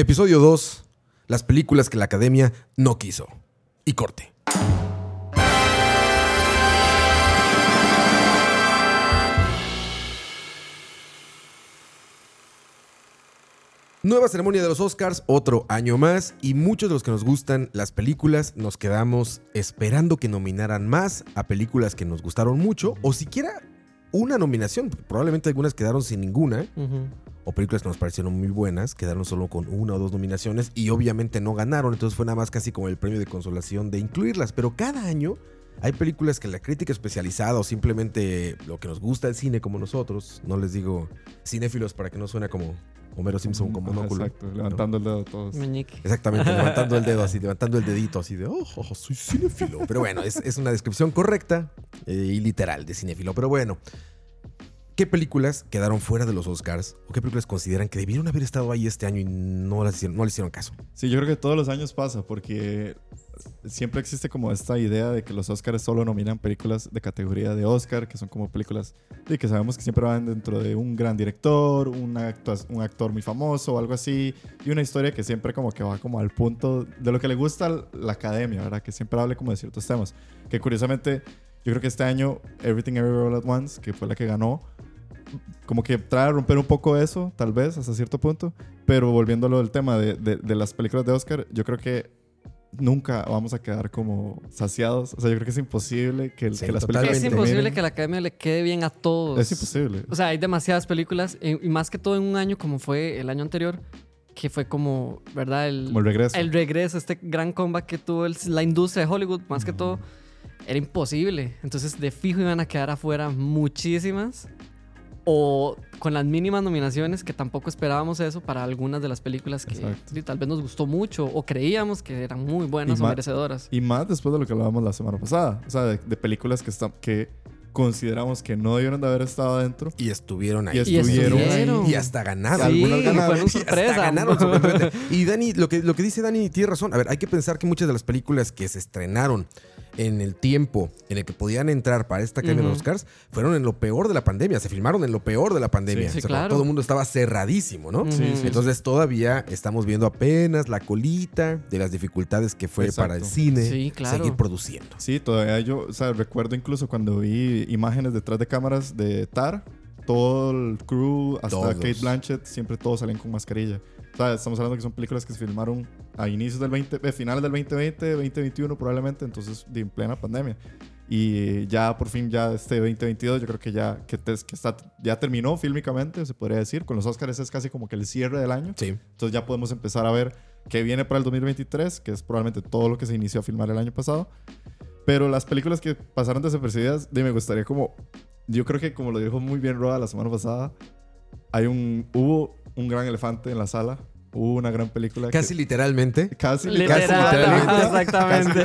Episodio 2. Las películas que la academia no quiso. Y corte. Nueva ceremonia de los Oscars, otro año más, y muchos de los que nos gustan las películas nos quedamos esperando que nominaran más a películas que nos gustaron mucho, o siquiera una nominación. Probablemente algunas quedaron sin ninguna, o películas que nos parecieron muy buenas, quedaron solo con una o dos nominaciones, y obviamente no ganaron, entonces fue nada más casi como el premio de consolación de incluirlas. Pero cada año hay películas que la crítica especializada o simplemente lo que nos gusta el cine como nosotros, no les digo cinéfilos para que no suene como Homero Simpson con monóculo. Exacto, levantando el dedo todos. Meñique. Exactamente, levantando el dedo así, levantando el dedito así de, oh, oh, soy cinéfilo. Pero bueno, es, es una descripción correcta eh, y literal de cinéfilo. Pero bueno, ¿qué películas quedaron fuera de los Oscars? ¿O qué películas consideran que debieron haber estado ahí este año y no, las hicieron, no les hicieron caso? Sí, yo creo que todos los años pasa porque siempre existe como esta idea de que los Oscars solo nominan películas de categoría de Oscar, que son como películas de que sabemos que siempre van dentro de un gran director, un, actua- un actor muy famoso o algo así, y una historia que siempre como que va como al punto de lo que le gusta la academia, ¿verdad? Que siempre hable como de ciertos temas. Que curiosamente, yo creo que este año Everything Everywhere All At Once, que fue la que ganó, como que trae a romper un poco eso, tal vez, hasta cierto punto. Pero volviéndolo del tema de, de- de las películas de Oscar, yo creo que nunca vamos a quedar como saciados. O sea, yo creo que es imposible que, Sí, que las películas Es imposible que la academia le quede bien a todos. Es imposible. O sea, hay demasiadas películas, eh, y más que todo en un año como fue el año anterior, que fue como, ¿verdad? El, Como el regreso. el regreso, este gran comeback que tuvo el- la industria de Hollywood, más que todo, era imposible. Entonces, de fijo iban a quedar afuera muchísimas. O con las mínimas nominaciones, que tampoco esperábamos eso para algunas de las películas que sí, tal vez nos gustó mucho o creíamos que eran muy buenas Y o merecedoras. Y más después de lo que hablábamos la semana pasada. O sea, de, de películas que, están que consideramos que no debieron de haber estado adentro. Y estuvieron ahí. Y estuvieron estuvieron. Y hasta ganaron. Sí, algunas ganaron. fueron Y hasta sorpresa. ganaron sorprendentemente. Y Dani, lo que, lo que dice Dani tiene razón. A ver, hay que pensar que muchas de las películas que se estrenaron en el tiempo en el que podían entrar para esta Academia de Ujú. los Oscars fueron en lo peor de la pandemia. Se filmaron en lo peor de la pandemia. Sí, sí, O sea, cuando claro. Todo el mundo estaba cerradísimo, ¿no? Ujú. Sí, sí, Entonces todavía estamos viendo apenas la colita de las dificultades que fue Exacto. para el cine Sí, claro. seguir produciendo. Sí, todavía yo, o sea, recuerdo incluso cuando vi imágenes detrás de cámaras de Tar, todo el crew, hasta Todos. Kate Blanchett, siempre todos salían con mascarilla. Sea, estamos hablando que son películas que se filmaron a inicios del 20, eh, finales del 2020, 2021 probablemente, entonces de en plena pandemia. Y ya por fin ya este 2022 yo creo que ya que, te- que está, ya terminó fílmicamente, se podría decir. Con los Oscars es casi como que el cierre del año. Sí. Entonces ya podemos empezar a ver qué viene para el 2023, que es probablemente todo lo que se inició a filmar el año pasado. Pero las películas que pasaron desapercibidas, de me gustaría como... Yo creo que como lo dijo muy bien Roa la semana pasada, hay un, hubo un gran elefante en la sala. Hubo una gran película. Casi literalmente. Que, casi Literal, literalmente. exactamente.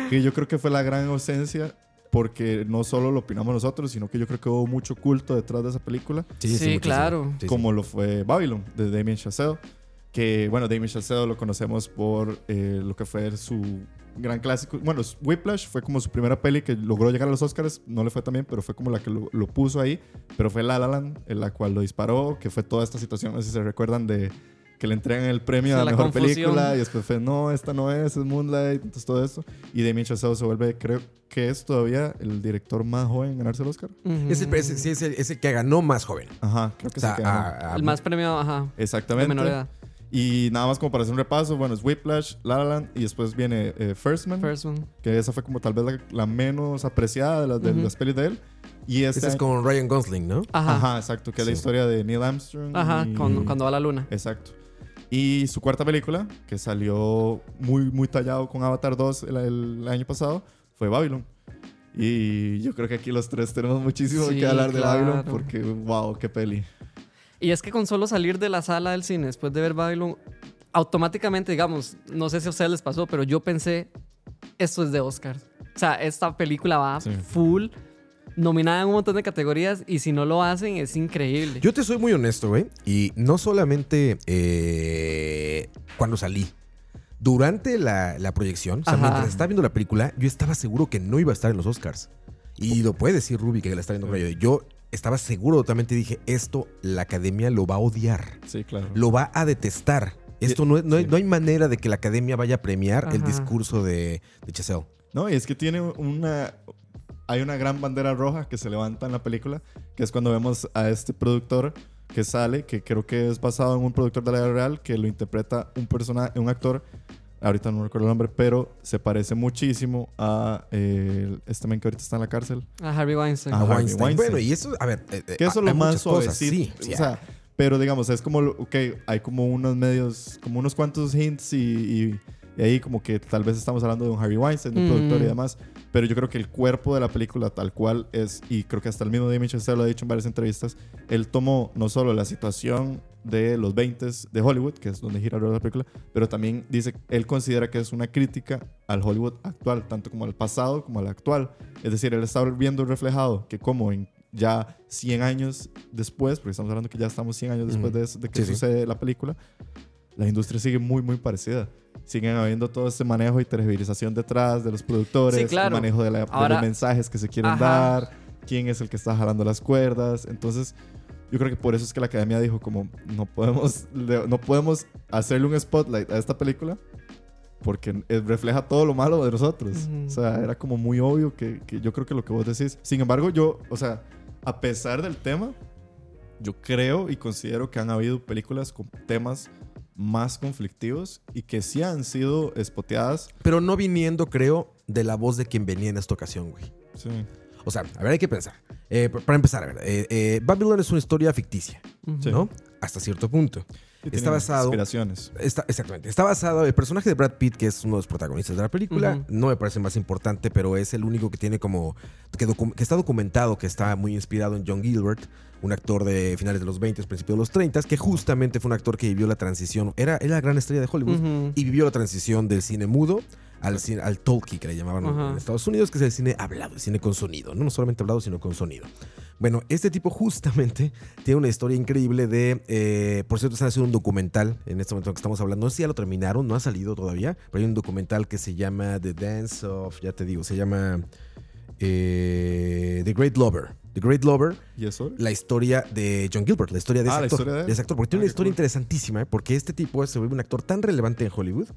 que yo creo que fue la gran ausencia porque no solo lo opinamos nosotros, sino que yo creo que hubo mucho culto detrás de esa película. Sí, claro. Sí, sí. como lo fue Babylon de Damien Chazelle. Que, bueno, Damien Chazelle lo conocemos por eh, lo que fue su gran clásico. Bueno, Whiplash fue como su primera peli que logró llegar a los Oscars. No le fue tan bien, pero fue como la que lo, lo puso ahí. Pero fue La La Land, en la cual lo disparó, que fue toda esta situación, no sé si se recuerdan de que le entregan el premio Sí, a la mejor confusión. película y después fue no, esta no es, es Moonlight, entonces todo eso. Y Damien Chazelle se vuelve, creo que es todavía el director más joven en ganarse el Oscar. Es el, es, sí, es el- es el que ganó más joven. Ajá, creo que O sea, se ganó. a- a- El más premiado, ajá. De Exactamente. menor edad. Y nada más como para hacer un repaso, bueno, es Whiplash, La La Land y después viene eh, First Man, First one. que esa fue como tal vez la, la menos apreciada de las, de Ujú. las pelis de él. Y este Ese es con Ryan Gosling, ¿no? Ajá. Ajá, exacto, que es la Sí. historia de Neil Armstrong. Ajá, y- con- cuando va a la luna. Exacto. Y su cuarta película, que salió muy, muy tallado con Avatar 2 el, el año pasado, fue Babylon. Y yo creo que aquí los tres tenemos muchísimo Sí, que hablar de claro. Babylon porque, wow, qué peli. Y es que con solo salir de la sala del cine después de ver Babylon, automáticamente, digamos, no sé si a ustedes les pasó, pero yo pensé, esto es de Oscar. O sea, esta película va Sí. full, nominada en un montón de categorías, y si no lo hacen, es increíble. Yo te soy muy honesto, güey. Y no solamente eh, cuando salí. Durante la, la proyección, o sea, Ajá. mientras estaba viendo la película, yo estaba seguro que no iba a estar en los Oscars. Y lo puede decir Ruby que la está viendo. Yo estaba seguro totalmente. Dije, esto la academia lo va a odiar. Sí, claro. Lo va a detestar. Esto no, no, hay, Sí. no hay manera de que la academia vaya a premiar el discurso de, de Chazelle. No, y es que tiene una. Hay una gran bandera roja que se levanta en la película, que es cuando vemos a este productor que sale, que creo que es basado en un productor de la vida real, que lo interpreta un personaje, un actor. Ahorita no recuerdo el nombre, pero se parece muchísimo a eh, este men que ahorita está en la cárcel. A Harvey Weinstein. A Harvey Weinstein. Weinstein. Bueno, y eso, a ver. eh, eh, Que eso es lo más suavecito. Sí, sí, o sea, pero digamos, es como, ok, hay como unos medios, como unos cuantos hints y, y- y ahí como que tal vez estamos hablando de un Harvey Weinstein, de un Mm. productor y demás, pero yo creo que el cuerpo de la película tal cual es, y creo que hasta el mismo Damien Chazelle lo ha dicho en varias entrevistas, él tomó no solo la situación de los 20 de Hollywood, que es donde gira la película, pero también dice, él considera que es una crítica al Hollywood actual, tanto como al pasado como al actual. Es decir, él está viendo reflejado que como en ya 100 años después, porque estamos hablando que ya estamos 100 años después de, eso- de que Sí, sí. sucede la película, la industria sigue muy, muy parecida. Siguen habiendo todo este manejo y tergiversación detrás de los productores, Sí, claro. el manejo de, la- de Ahora- los mensajes que se quieren Ajá. dar, quién es el que está jalando las cuerdas. Entonces, yo creo que por eso es que la academia dijo como no podemos, no podemos hacerle un spotlight a esta película porque refleja todo lo malo de nosotros. Ujú. O sea, era como muy obvio que, que yo creo que lo que vos decís. Sin embargo, yo, o sea, a pesar del tema, yo creo y considero que han habido películas con temas más conflictivos y que sí han sido espoteadas. Pero no viniendo, creo, de la voz de quien venía en esta ocasión, güey. Sí. O sea, a ver, hay que pensar. Eh, para empezar, a ver, eh, eh, Babylon es una historia ficticia. Sí. ¿no? Hasta cierto punto. Y Está basado- Inspiraciones. Está, exactamente. Está basado el personaje de Brad Pitt, que es uno de los protagonistas de la película. No me parece más importante, pero es el único que tiene como. Que, docu- que está documentado, que está muy inspirado en John Gilbert, un actor de finales de los 20, principios de los 30, que justamente fue un actor que vivió la transición. Era, era la gran estrella de Hollywood y vivió la transición del cine mudo al, cine, al talkie, que le llamaban en Estados Unidos, que es el cine hablado, el cine con sonido. No, no solamente hablado, sino con sonido. Bueno, este tipo justamente tiene una historia increíble de... eh, por cierto, están haciendo un documental en este momento que estamos hablando. No sé si ya lo terminaron, no ha salido todavía, pero hay un documental que se llama The Dance of... Ya te digo, se llama... eh, The Great Lover. The Great Lover ¿Y eso? la historia de John Gilbert, la historia de ese Ah, actor. historia de él. ese actor, porque tiene Ah, una historia cool. interesantísima, ¿eh? porque este tipo se vuelve un actor tan relevante en Hollywood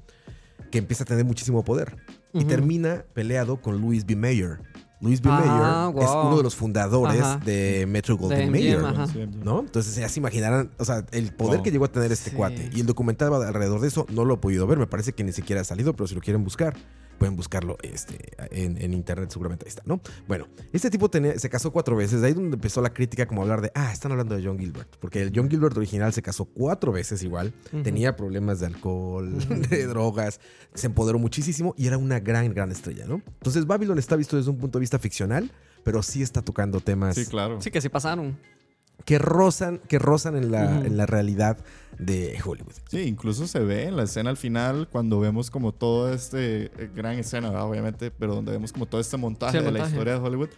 que empieza a tener muchísimo poder y Ujú. termina peleado con Louis B. Mayer. Louis B. Ah, Mayer es wow. uno de los fundadores Ajá. de Metro Goldwyn Mayer. ¿No? Entonces ya se imaginarán, o sea, el poder Wow. que llegó a tener este Sí. cuate. Y el documental alrededor de eso, no lo he podido ver, me parece que ni siquiera ha salido, pero si lo quieren buscar, pueden buscarlo este, en, en internet, seguramente ahí está, ¿no? Bueno, este tipo tenía- se casó cuatro veces, de ahí donde empezó la crítica como hablar de, ah, están hablando de John Gilbert, porque el John Gilbert original se casó cuatro veces igual, tenía problemas de alcohol, de drogas, se empoderó muchísimo y era una gran, gran estrella, ¿no? Entonces Babylon está visto desde un punto de vista ficcional, pero sí está tocando temas Sí, claro. Sí, que sí pasaron. Que rozan, que rozan en la, en la realidad de Hollywood. Sí, incluso se ve en la escena al final cuando vemos como todo este eh, gran escena, ¿verdad? obviamente, pero donde vemos como todo este montaje Sí, de la historia de Hollywood.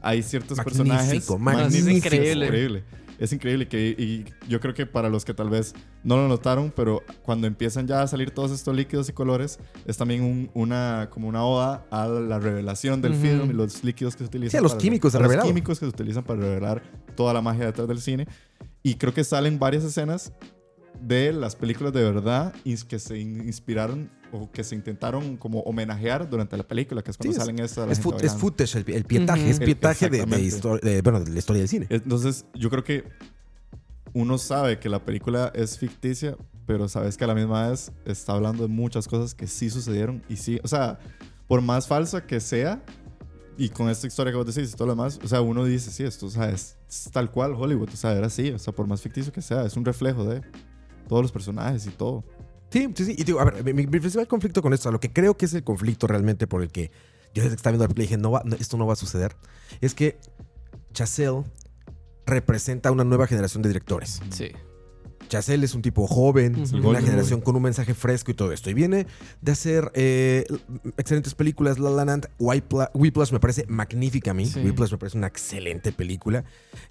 Hay ciertos Magnífico, personajes magnífico. Es increíble. increíble. Es increíble que y yo creo que para los que tal vez no lo notaron, pero cuando empiezan ya a salir todos estos líquidos y colores, es también un- una como una oda a la revelación del film y los líquidos que se utilizan. Sí, a los químicos a los químicos que se utilizan para revelar toda la magia detrás del cine. Y creo que salen varias escenas de las películas de verdad que se in- inspiraron o que se intentaron como homenajear durante la película, que es cuando Sí, es- salen estas. la Es, fut- es footage, el, el pietaje, Ujú. es pietaje de, de histo- de- bueno, de la historia del cine. Entonces, yo creo que uno sabe que la película es ficticia, pero sabes que a la misma vez está hablando de muchas cosas que sí sucedieron y sí, o sea, por más falsa que sea, y con esta historia que vos decís y todo lo demás, o sea, uno dice, sí, esto o sea, es, es tal cual Hollywood, o sea, era así, o sea, por más ficticio que sea, es un reflejo de todos los personajes y todo. Sí, sí, sí. Y digo, a ver, mi, mi principal conflicto con esto, a lo que creo que es el conflicto realmente por el que yo desde que estaba viendo la película dije, no va, no, esto no va a suceder, es que Chazelle representa una nueva generación de directores. Sí. Chazelle es un tipo joven, una generación con un mensaje fresco y todo esto. Y viene de hacer eh, excelentes películas. La La Land, Whipla- Whiplash me parece magnífica a mí. Sí. Whiplash me parece una excelente película.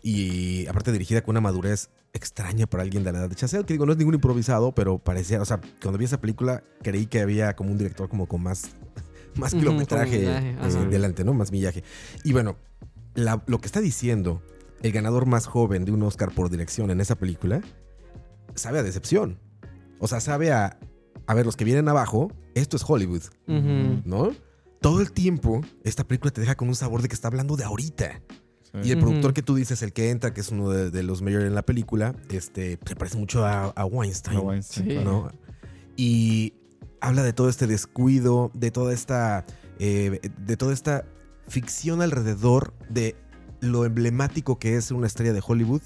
Y aparte dirigida con una madurez extraña para alguien de la edad de Chazelle. Que digo, no es ningún improvisado, pero parecía... O sea, cuando vi esa película creí que había como un director como con más... Más kilometraje millaje, eh, delante, ¿no? Más millaje. Y bueno, la- lo que está diciendo el ganador más joven de un Oscar por dirección en esa película, sabe a decepción. O sea, sabe a, a ver, los que vienen abajo, esto es Hollywood. ¿no? Todo el tiempo, esta película te deja con un sabor de que está hablando de ahorita. Sí. Y el productor que tú dices, el que entra, que es uno de, de los mayores en la película, este, se parece mucho a, a Weinstein. No, Weinstein, Sí. claro. ¿no? Y habla de todo este descuido, de toda esta, eh, de toda esta ficción alrededor de lo emblemático que es una estrella de Hollywood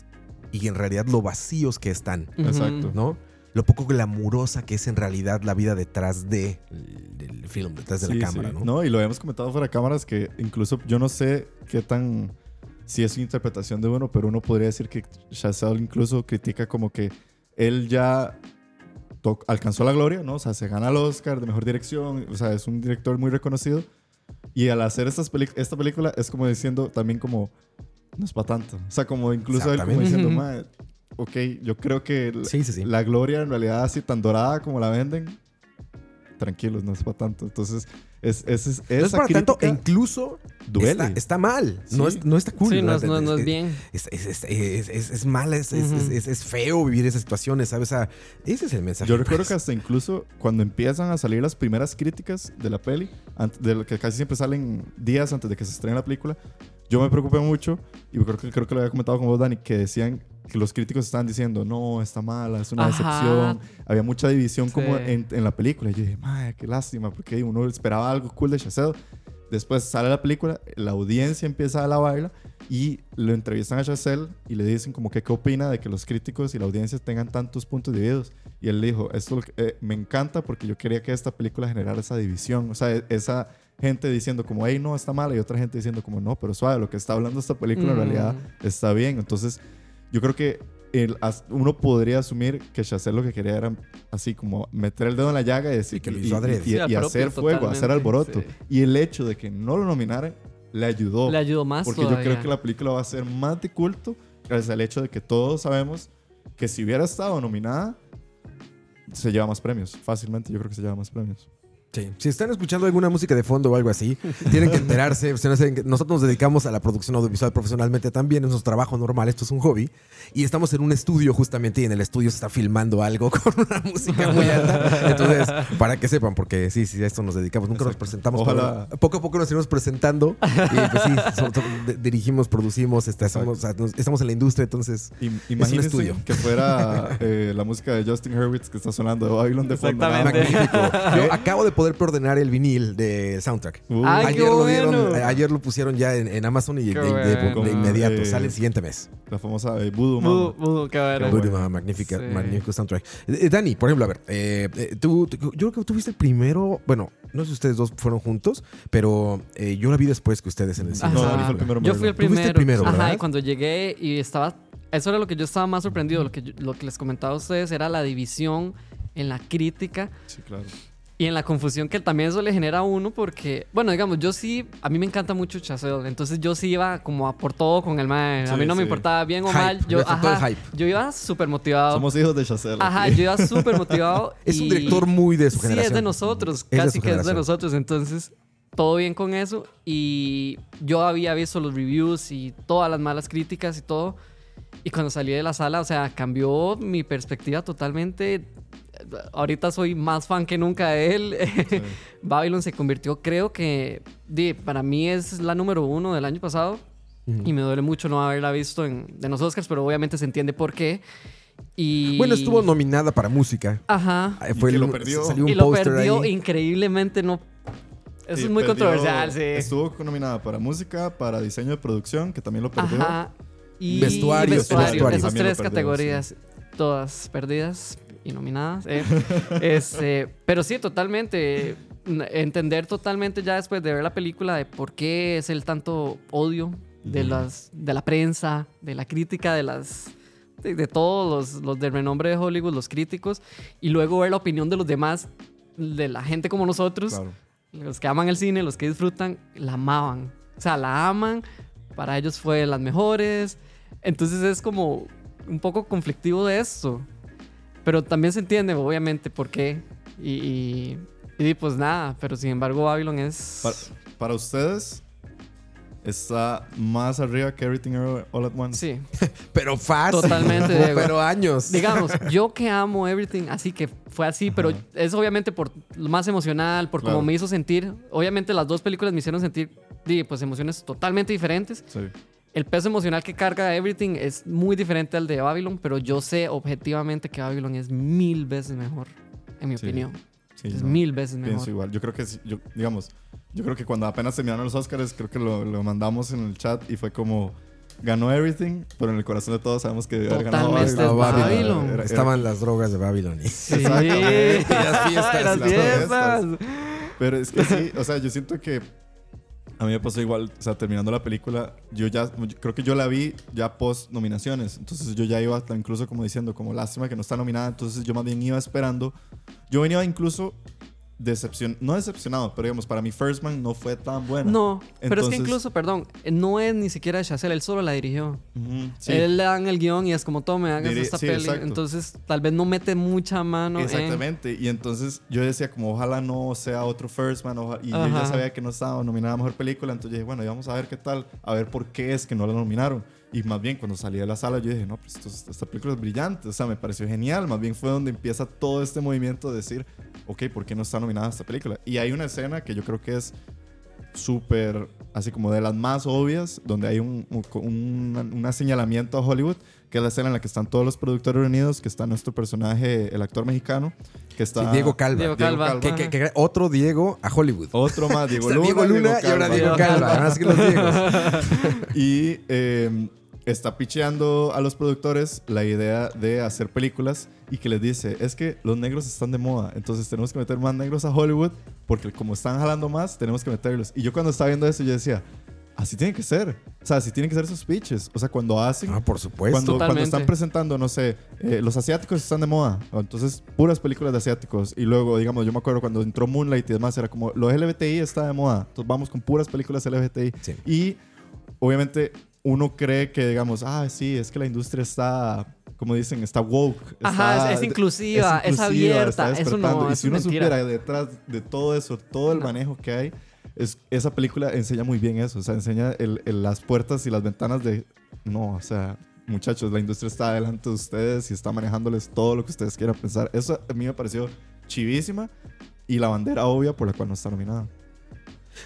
y en realidad lo vacíos que están. Exacto. ¿no? Lo poco glamurosa que es en realidad la vida detrás de del film, detrás de Sí, la sí. cámara, ¿no? y lo habíamos comentado fuera de cámaras que incluso yo no sé qué tan. Si es interpretación de uno, pero uno podría decir que Chazelle incluso critica como que él ya alcanzó la gloria, ¿no? O sea, se gana el Oscar de mejor dirección, o sea, es un director muy reconocido. Y al hacer estas esta película es como diciendo también como, no es para tanto. O sea, como incluso él como diciendo, Ujú. "Mae, ok, yo creo que Sí, sí, sí. la gloria en realidad así tan dorada como la venden, tranquilos, no es para tanto. Entonces, es, es, es- no es esa para tanto, e incluso duele. está, está mal. No, Sí. es- no está cool. Sí, no no, no es bien. Es, es, es, es, es- es mala, es, es- Ujú. es- es- es feo vivir esas situaciones, ¿sabes? O sea, ese es el mensaje. Yo recuerdo que hasta incluso cuando empiezan a salir las primeras críticas de la peli, de lo que casi siempre salen días antes de que se estrene la película, yo me preocupé mucho y creo que, creo que lo había comentado con vos, Dani, que decían que los críticos estaban diciendo, no, está mala, es una Ajá. decepción. Había mucha división como Sí. en, en la película. Y yo dije, madre, qué lástima, porque uno esperaba algo cool de Chazelle. Después sale la película, la audiencia empieza a alabarla y lo entrevistan a Chazelle y le dicen como que qué opina de que los críticos y la audiencia tengan tantos puntos divididos. Y él dijo, esto eh, me encanta porque yo quería que esta película generara esa división. O sea, e- esa gente diciendo como, hey, no, está mala y otra gente diciendo como, no, pero suave, lo que está hablando esta película en Mm. realidad está bien. Entonces, yo creo que el- uno podría asumir que Chazelle lo que quería era así como meter el dedo en la llaga y decir Y que lo hizo adrede. y- y propio, hacer fuego, hacer alboroto. sí. Y el hecho de que no lo nominaran le ayudó. Le ayudó más porque yo todavía. creo que la película va a ser más de culto gracias al hecho de que todos sabemos que si hubiera estado nominada, se lleva más premios. Fácilmente yo creo que se lleva más premios. Sí. Si están escuchando alguna música de fondo o algo así, tienen que enterarse. Nosotros nos dedicamos a la producción audiovisual profesionalmente también, es nuestro trabajo normal, esto es un hobby. Y estamos en un estudio justamente y en el estudio se está filmando algo con una música muy alta. Entonces, para que sepan, porque sí, sí, a esto nos dedicamos. Nunca nos Exacto. presentamos. Ojalá- pero poco a poco nos iremos presentando. Y pues sí, so- so- de- dirigimos, producimos, este, hacemos- o sea, nos- estamos en la industria, entonces... Im- Imagínense estudio. que fuera eh, la música de Justin Hurwitz que está sonando de Babylon de fondo. Exactamente. Magnífico. Yo acabo de poder preordenar el vinil del soundtrack. Uh, Ay, ayer, lo dieron- bueno. eh, ayer lo pusieron ya en, en Amazon y de, de- de- de inmediato. Sale el siguiente mes. la famosa eh, Voodoo Mama. mudo, qué bueno. Qué Muy bueno. ma- magnífica, Sí. magnífico soundtrack. Eh, eh, Dani, por ejemplo, a ver, eh, eh, tú, tú- yo creo que tú fuiste el primero, bueno, no sé si ustedes dos fueron juntos, pero eh, yo la vi después que ustedes en el cine. No. Dani fue el primero. Yo fui el primero. el primero, Ajá, y cuando llegué y estaba. Eso era lo que yo estaba más sorprendido. Lo que, yo- lo que les comentaba a ustedes era la división en la crítica Sí, claro. Y en la confusión que también eso le genera a uno. Porque, bueno, digamos, yo sí. A mí me encanta mucho Chazelle. Entonces yo sí iba como a por todo con el mae. a Sí, mí no me sí. importaba bien o Hype, mal. Yo, ajá, iba súper motivado. Somos hijos de Chazelle. Ajá, yo iba súper motivado. Es un director muy de su Sí, generación. es de nosotros, Es casi que es de nosotros. Entonces, todo bien con eso. Y yo había visto los reviews y todas las malas críticas y todo. Y cuando salí de la sala, o sea, cambió mi perspectiva totalmente. Ahorita soy más fan que nunca de él. Sí. Babylon se convirtió, creo que, di, para mí es la número uno del año pasado. Ujú. Y me duele mucho no haberla visto en, de los Oscars, pero obviamente se entiende por qué. Y... Bueno, estuvo nominada para música. Ajá. Y Fue que el- lo perdió. Salió un Y lo perdió ahí. increíblemente, no. Eso Sí, es muy perdió- controversial, sí. Estuvo nominada para música, para diseño de producción, que también lo perdió. Ajá. Y Vestuario, vestuario. vestuario. Esas tres perdió, categorías, todas perdidas y nominadas. eh. Este, pero sí, totalmente. Entender totalmente ya después de ver la película de por qué es el tanto odio de, las, de la prensa, de la crítica, de las. De, de todos los, los del renombre de Hollywood, los críticos, y luego ver la opinión de los demás, de la gente como nosotros, Claro. los que aman el cine, los que disfrutan, la amaban. O sea, la aman. Para ellos fue de las mejores. Entonces es como un poco conflictivo de esto. Pero también se entiende, obviamente, por qué. Y, y, y pues nada, pero sin embargo Babylon es... Para, para ustedes, está más arriba que Everything All at Once. Sí. Pero fácil. Totalmente, Diego. Pero años. Digamos, yo que amo Everything, así que fue así, pero es obviamente por lo más emocional, por Claro. cómo me hizo sentir. Obviamente las dos películas me hicieron sentir di, pues emociones totalmente diferentes. Sí. El peso emocional que carga Everything es muy diferente al de Babylon, pero yo sé objetivamente que Babylon es mil veces mejor, en mi Sí. opinión. Sí, es no, mil veces mejor. Pienso igual. Yo creo que, sí, yo, digamos, yo creo que cuando apenas terminaron los Oscars, creo que lo, lo mandamos en el chat y fue como, ganó Everything, pero en el corazón de todos sabemos que haber ganado Babylon. Babylon. Babylon. Era- era- Estaban las drogas de Babylon. y- Sí, Exactamente. Y las fiestas, las fiestas. Pero es que sí, o sea, yo siento que a mí me pasó igual, o sea, terminando la película, yo ya, creo que yo la vi ya post nominaciones, entonces yo ya iba incluso como diciendo, como lástima que no está nominada, entonces yo más bien iba esperando, yo venía incluso decepción, no decepcionado, pero digamos, para mí First Man no fue tan buena. No, pero es que Entonces- incluso, perdón, no es ni siquiera de Chazelle, él solo la dirigió. Ujú, sí. Él le dan el guion y es como, tome, hagas Diri- esta sí, peli. exacto. Entonces, tal vez no mete mucha mano en- Exactamente, y entonces yo decía como ojalá no sea otro First Man, oja- y yo ya Ajá. sabía que no estaba nominada a Mejor Película, entonces dije, bueno, y vamos a ver qué tal, a ver por qué es que no la nominaron. Y más bien cuando salí de la sala yo dije, no, pues esto es- esta película es brillante, o sea, me pareció genial, más bien fue donde empieza todo este movimiento de decir, ok, ¿por qué no está nominada esta película? Y hay una escena que yo creo que es súper, así como de las más obvias, donde hay un, un, un- un señalamiento a Hollywood, que es la escena en la que están todos los productores reunidos, que está nuestro personaje, el actor mexicano, que está... Sí, Diego Calva. Diego Diego Calva. Que, que- que- otro Diego a Hollywood. Otro más, Diego Luna. Diego Luna y ahora Diego Calva. Sí que los Diegos. Y eh, está picheando a los productores la idea de hacer películas y que les dice, es que los negros están de moda, entonces tenemos que meter más negros a Hollywood porque como están jalando más, tenemos que meterlos. Y yo cuando estaba viendo eso, yo decía, así tiene que ser. O sea, así tienen que ser sus pitches. O sea, cuando hacen... Ah, por supuesto. Cuando, cuando están presentando, no sé, eh, los asiáticos están de moda, entonces puras películas de asiáticos. Y luego, digamos, yo me acuerdo cuando entró Moonlight y demás, era como, lo LGBTI está de moda, entonces vamos con puras películas LGBTI. Sí. Y obviamente uno cree que, digamos, ah, sí, es que la industria está, como dicen, está woke. Ajá, es- es inclusiva, es inclusiva, abierta, está eso no, Y si es uno mentira. supiera detrás de todo eso, todo el No. manejo que hay, es, esa película enseña muy bien eso. O sea, enseña el- el- las puertas y las ventanas de, no, o sea, muchachos, la industria está delante de ustedes y está manejándoles todo lo que ustedes quieran pensar. Eso a mí me pareció chivísima y la bandera obvia por la cual no está nominada.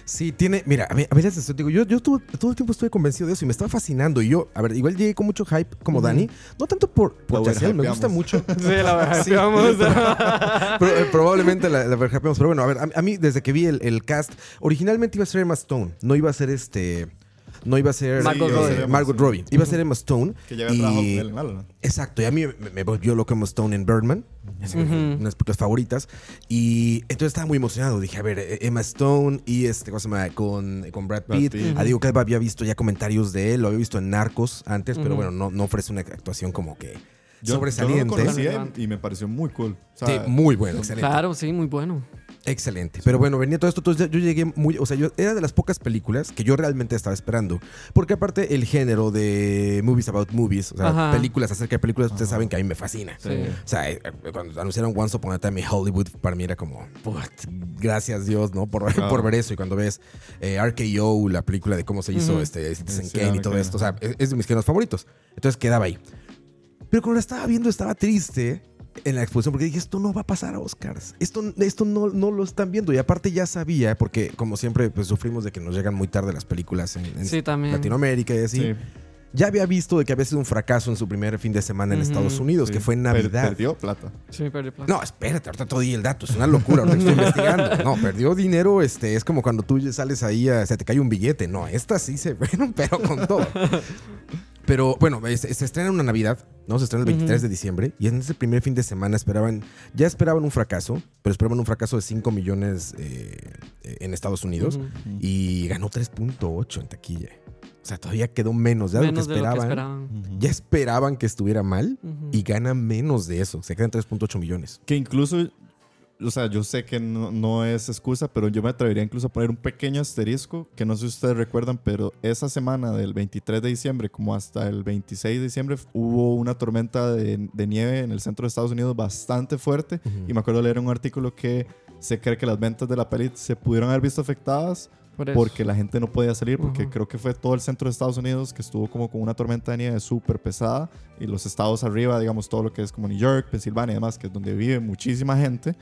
Sí, tiene. Mira, a, ve- a veces esto, digo, yo, yo todo, todo el tiempo estuve convencido de eso y me estaba fascinando. Y yo, a ver, igual llegué con mucho hype como. Dani. No tanto por, por La me gusta mucho. Sí, la. Sí. Eh, probablemente la, la Pero bueno, a ver, a, a mí desde que vi el, el cast, originalmente iba a ser Emma Stone. No iba a ser este. No iba a ser Margot Robbie. Iba a ser Emma Stone. Que ya había trabajado con y, él en. Exacto, y a mí me, me volvió loco Emma Stone en Birdman, es una Ujú. de mis películas favoritas, y entonces estaba muy emocionado, dije, a ver, eh, Emma Stone y este, ¿cómo se llama? Con, con Brad Brad Pitt, Pitt. a Diego Calva había visto ya comentarios de él, lo había visto en Narcos antes, pero bueno, no, no ofrece una actuación como que Yo- sobresaliente. Yo no lo conocía Relevante. y me pareció muy cool. O Sí, muy bueno, excelente. Claro, sí, muy bueno. Excelente. Pero bueno, venía todo esto. Entonces yo llegué muy. O sea, yo era de las pocas películas que yo realmente estaba esperando. Porque aparte, el género de movies about movies, o sea, Ajá. películas acerca de películas, ustedes Ajá. saben que a mí me fascina. Sí. O sea, eh, cuando anunciaron Once Upon a Time in Hollywood, para mí era como, "What? gracias Dios, ¿no? Por, Claro. por ver eso. Y cuando ves eh, RKO, la película de cómo se hizo Ujú. este, Citizen Sí, Kane y todo esto, o sea, es, es de mis géneros favoritos. Entonces quedaba ahí. Pero cuando la estaba viendo, estaba triste en la exposición porque dije, esto no va a pasar a Oscars. Esto, esto no, no lo están viendo. Y aparte ya sabía, porque como siempre, pues sufrimos de que nos llegan muy tarde las películas en, en Sí, también. Latinoamérica y así. sí. Ya había visto de que había sido un fracaso en su primer fin de semana en Ujú, Estados Unidos, Sí. que fue en Per- Navidad. perdió plata. Sí, perdí plata. No, espérate, ahorita todo di el dato, es una locura, ahorita que estoy investigando. No, perdió dinero, este, es como cuando tú sales ahí, a, se te cae un billete. No, esta sí se fueron, pero con todo. Pero bueno, se, se estrena una Navidad, ¿no? Se estrena el 23 Ujú. de diciembre y en ese primer fin de semana esperaban, ya esperaban un fracaso, pero esperaban un fracaso de 5 millones eh, en Estados Unidos y ganó 3.8 en taquilla. O sea, todavía quedó menos de que lo que esperaban. Ya esperaban que estuviera mal y gana menos de eso. Se quedan 3.8 millones. Que incluso, o sea, yo sé que no, no es excusa, pero yo me atrevería incluso a poner un pequeño asterisco, que no sé si ustedes recuerdan, pero esa semana del 23 de diciembre como hasta el 26 de diciembre hubo una tormenta de, de nieve en el centro de Estados Unidos bastante fuerte. Y me acuerdo leer un artículo que se cree que las ventas de la peli se pudieron haber visto afectadas Por porque la gente no podía salir, porque Ujú. creo que fue todo el centro de Estados Unidos que estuvo como con una tormenta de nieve súper pesada y los estados arriba, digamos, todo lo que es como New York, Pensilvania y demás, que es donde vive muchísima gente,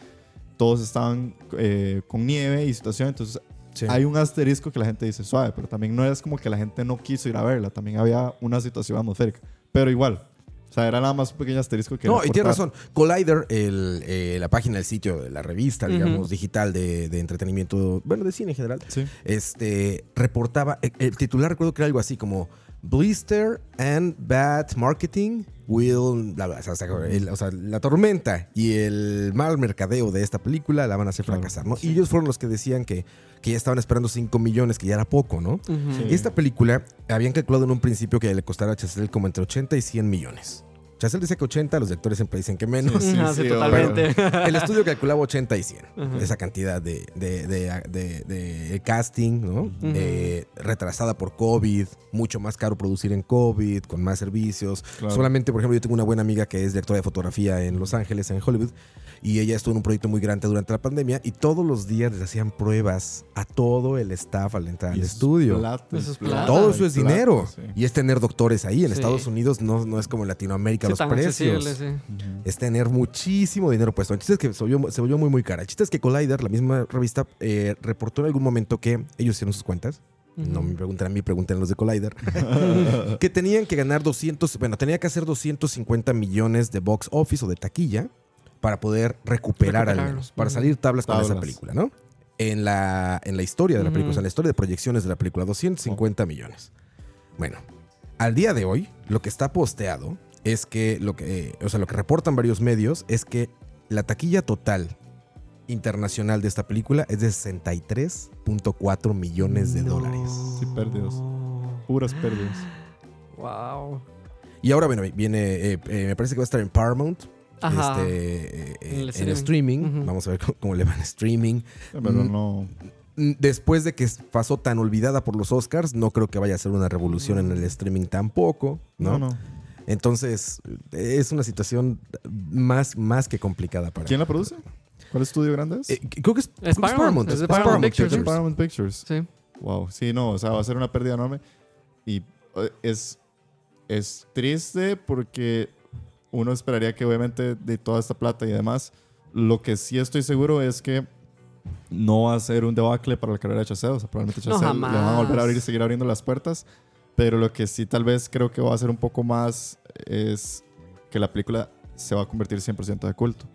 todos estaban eh, con nieve y situación, entonces Sí. hay un asterisco que la gente dice suave, pero también no es como que la gente no quiso ir a verla, también había una situación atmosférica, pero igual, o sea, era nada más un pequeño asterisco que... No, y tienes razón. Collider, el, eh, la página del sitio, de la revista, Ujú. digamos, digital de, de entretenimiento, bueno, de cine en general, Sí. este, reportaba, el, el titular recuerdo que era algo así como Blister and Bad Marketing will, bla, bla, o sea, o sea, el- o sea, la tormenta y el mal mercadeo de esta película la van a hacer Claro, fracasar, ¿no? Y ellos fueron los que decían que, que ya estaban esperando 5 millones, que ya era poco, ¿no? Ujú. Sí. Esta película habían calculado en un principio que le costara a Chazelle como entre 80 y 100 millones. Chazelle dice que 80, los directores siempre dicen que menos. Sí, Ajá, sí, sí, totalmente. El estudio calculaba 80 y 100. Ajá. Esa cantidad de, de- de- de- de casting, ¿no? Eh, retrasada por COVID, mucho más caro producir en COVID, con más servicios. Claro. Solamente, por ejemplo, yo tengo una buena amiga que es directora de fotografía en Los Ángeles, en Hollywood, y ella estuvo en un proyecto muy grande durante la pandemia y todos los días les hacían pruebas a todo el staff al entrar al Y eso es estudio. plata, Eso es plata, plata. Todo eso es plata, dinero. sí. Y es tener doctores ahí. En Sí. Estados Unidos no, no es como en Latinoamérica Sí, los precios. sí. Es tener muchísimo dinero puesto. El chiste es que se volvió, se volvió muy, muy cara. El chiste es que Collider, la misma revista, eh, reportó en algún momento que ellos hicieron sus cuentas. No me preguntan a mí, pregunten a los de Collider. que tenían que ganar 200, bueno, tenía que hacer 250 millones de box office o de taquilla para poder recuperar al menos, para salir tablas con esa Tablas. película, ¿no? En la, en la historia de la película, o sea, en la historia de proyecciones de la película, 250 millones. Bueno, al día de hoy, lo que está posteado es que lo que, eh, o sea, lo que reportan varios medios es que la taquilla total internacional de esta película es de 63.4 millones de dólares. Sí, pérdidas. Puras pérdidas. Wow. Y ahora, bueno, viene, eh, eh, me parece que va a estar en Paramount. Ajá. Este, eh, En streaming. Vamos a ver cómo, cómo le va en streaming. Pero Mm. no. Mm, Después de que pasó tan olvidada por los Oscars, no creo que vaya a ser una revolución en el streaming tampoco, ¿no? No, no. Entonces, es una situación más, más que complicada para. ¿Quién la produce? ¿Cuál estudio grande es? Eh, creo que es, es Paramount, es de Paramount Es Pictures. de Paramount Pictures. Sí. Wow. Sí, no, o sea, va a ser una pérdida enorme. Y eh, es, es triste porque uno esperaría que obviamente de toda esta plata y demás, lo que sí estoy seguro es que no va a ser un debacle para la carrera de Chazelle. O sea, probablemente No, Chazelle le van a volver a abrir y seguir abriendo las puertas. Pero lo que sí tal vez creo que va a ser un poco más es que la película se va a convertir 100% de culto.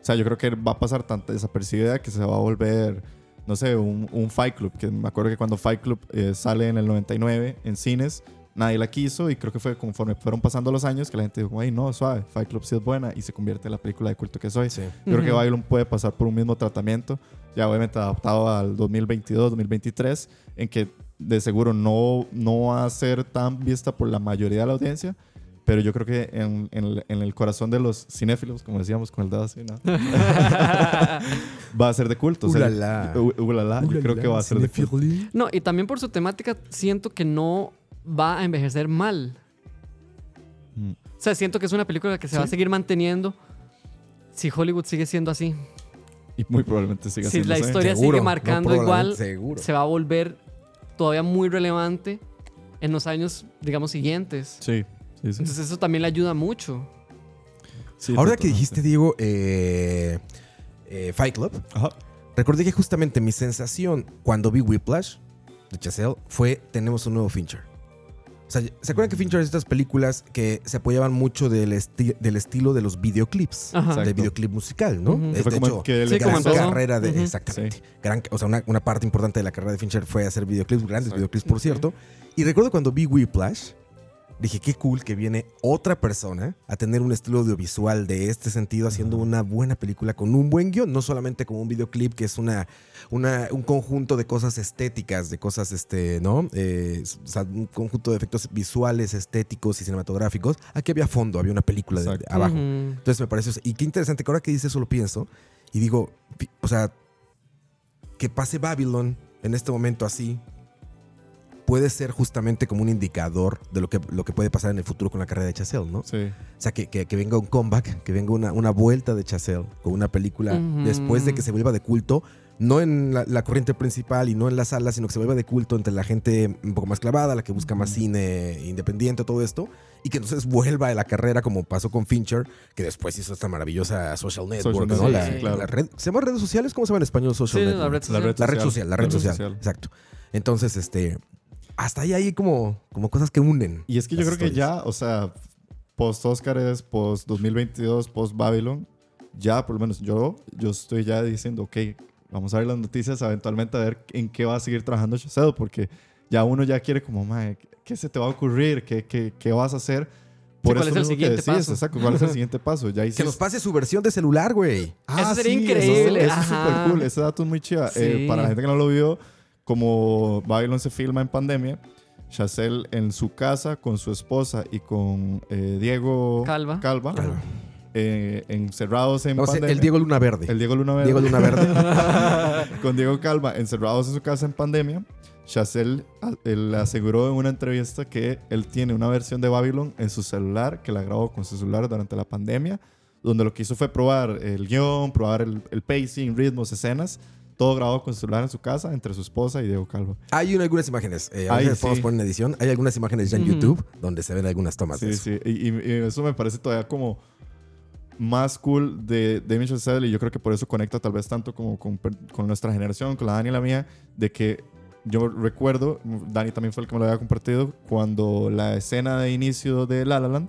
O sea, yo creo que va a pasar tanta desapercibida que se va a volver, no sé, un, un Fight Club. Que me acuerdo que cuando Fight Club eh, sale en el 99 en cines, nadie la quiso y creo que fue conforme fueron pasando los años que la gente dijo, ay, no, suave, Fight Club sí es buena y se convierte en la película de culto que soy. Sí. Yo creo que. Babylon puede pasar por un mismo tratamiento, ya obviamente adaptado al 2022, 2023, en que de seguro no, no va a ser tan vista por la mayoría de la audiencia, pero yo creo que en, en el, en el corazón de los cinéfilos, como decíamos con el dedo así, ¿no? va a ser de culto. o sea, Ulala. u- ulala, yo creo que va a ser de culto. No, y también por su temática siento que no va a envejecer mal. Mm. O sea, siento que es una película que se va a Sí. seguir manteniendo si Hollywood sigue siendo así. Y muy probablemente siga Si siendo la así. historia Seguro, sigue marcando no, igual, seguro. se va a volver todavía muy relevante en los años, digamos, siguientes. Sí, sí, sí. Entonces eso también le ayuda mucho. Sí, Ahora que dijiste, Diego, eh, eh, Fight Club, Ajá. recordé que justamente mi sensación cuando vi Whiplash de Chazelle fue: tenemos un nuevo Fincher. O sea, ¿se acuerdan que Fincher es estas películas que se apoyaban mucho del, esti- del estilo de los videoclips? Ajá. Del Exacto. videoclip musical, ¿no? Es, de hecho, que Sí, gran carrera de. Exactamente. Sí. Gran- o sea, una, una parte importante de la carrera de Fincher fue hacer videoclips, grandes Exacto. videoclips, por cierto. Y recuerdo cuando vi Whiplash, dije, qué cool que viene otra persona a tener un estilo audiovisual de este sentido, haciendo una buena película con un buen guion, no solamente como un videoclip que es una, una, un conjunto de cosas estéticas, de cosas, este, ¿no? Eh, o sea, un conjunto de efectos visuales, estéticos y cinematográficos. Aquí había fondo, había una película de- abajo. Entonces me parece, y qué interesante que ahora que dices eso lo pienso y digo, o sea, que pase Babylon en este momento así, puede ser justamente como un indicador de lo que, lo que puede pasar en el futuro con la carrera de Chazelle, ¿no? Sí. O sea, que, que- que venga un comeback, que venga una, una vuelta de Chazelle con una película después de que se vuelva de culto, no en la, la corriente principal y no en la sala, sino que se vuelva de culto entre la gente un poco más clavada, la que busca más cine independiente, todo esto, y que entonces vuelva a la carrera como pasó con Fincher, que después hizo esta maravillosa Social Network, Social ¿no? Network, sí, claro. la red, ¿Se llama redes sociales? ¿Cómo se llama en español Social Sí, Network? la red social. red La red social, la red social. Exacto. Entonces, este. Hasta ahí hay como, como cosas que unen. Y es que yo creo que historias. ya, o sea, post Oscars, post 2022, post Babylon, ya por lo menos yo, yo estoy ya diciendo, ok, vamos a ver las noticias eventualmente a ver en qué va a seguir trabajando Chazelle, porque ya uno ya quiere como, mae, ¿qué se te va a ocurrir? ¿Qué, qué, qué vas a hacer? ¿cuál es el que siguiente decís, paso? Exacto, ¿cuál es el siguiente paso? Ya Que nos pase su versión de celular, güey. Eso sería sí, increíble, Eso, eso es súper cool. Ese dato es muy chiva. Eh, Sí. para la gente que no lo vio, como Babylon se filma en pandemia, Chazelle en su casa con su esposa y con eh, Diego Calva. Calva, eh, encerrados en O sea, pandemia. el Diego Luna Verde. El Diego Luna Verde. Diego Luna Verde. con Diego Calva encerrados en su casa en pandemia. Chazelle a- él aseguró en una entrevista que él tiene una versión de Babylon en su celular, que la grabó con su celular durante la pandemia, donde lo que hizo fue probar el guion, probar el, el pacing, ritmos, escenas, todo grabado con celular en su casa entre su esposa y Diego Calva. Hay una- algunas imágenes. Eh, a Ay, veces sí. podemos poner en edición. Hay algunas imágenes ya en Ujú. YouTube donde se ven algunas tomas de Sí, eso. sí. Y, y- y eso me parece todavía como más cool de Damien Chazelle y yo creo que por eso conecta tal vez tanto como con, con nuestra generación, con la Dani y la mía, de que yo recuerdo, Dani también fue el que me lo había compartido, cuando la escena de inicio de La La Land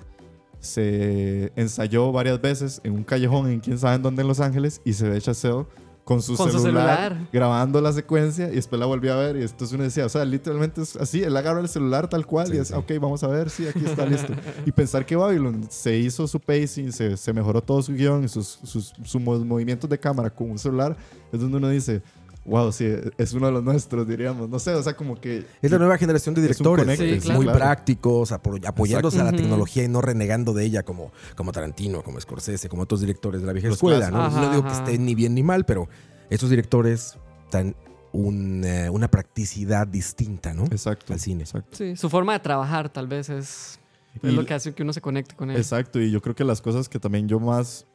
se ensayó varias veces en un callejón en quién sabe en dónde en Los Ángeles y se ve Chazelle con su, Con su celular, celular. grabando la secuencia y después la volvió a ver y entonces uno decía, o sea, literalmente es así, él agarra el celular tal cual Sí, y es, sí. ok, vamos a ver, sí, aquí está listo. y pensar que Babylon se hizo su pacing, se, se mejoró todo su guion y sus, sus, sus mo- movimientos de cámara con un celular, es donde uno dice, wow, sí, es uno de los nuestros, diríamos. No sé, o sea, como que... Es la nueva generación de Es un directores. conecte, Sí, claro. Muy claro. prácticos, apo- apoyándose a la tecnología y no renegando de ella como, como Tarantino, como Scorsese, como otros directores de la vieja Los escuela. ¿no? no digo Ajá, que ajá. esté ni bien ni mal, pero estos directores dan un, eh, una practicidad distinta ¿no? Exacto. al cine. Exacto. Sí, su forma de trabajar tal vez es, es Y- lo que hace que uno se conecte con él. Exacto, y yo creo que las cosas que también yo más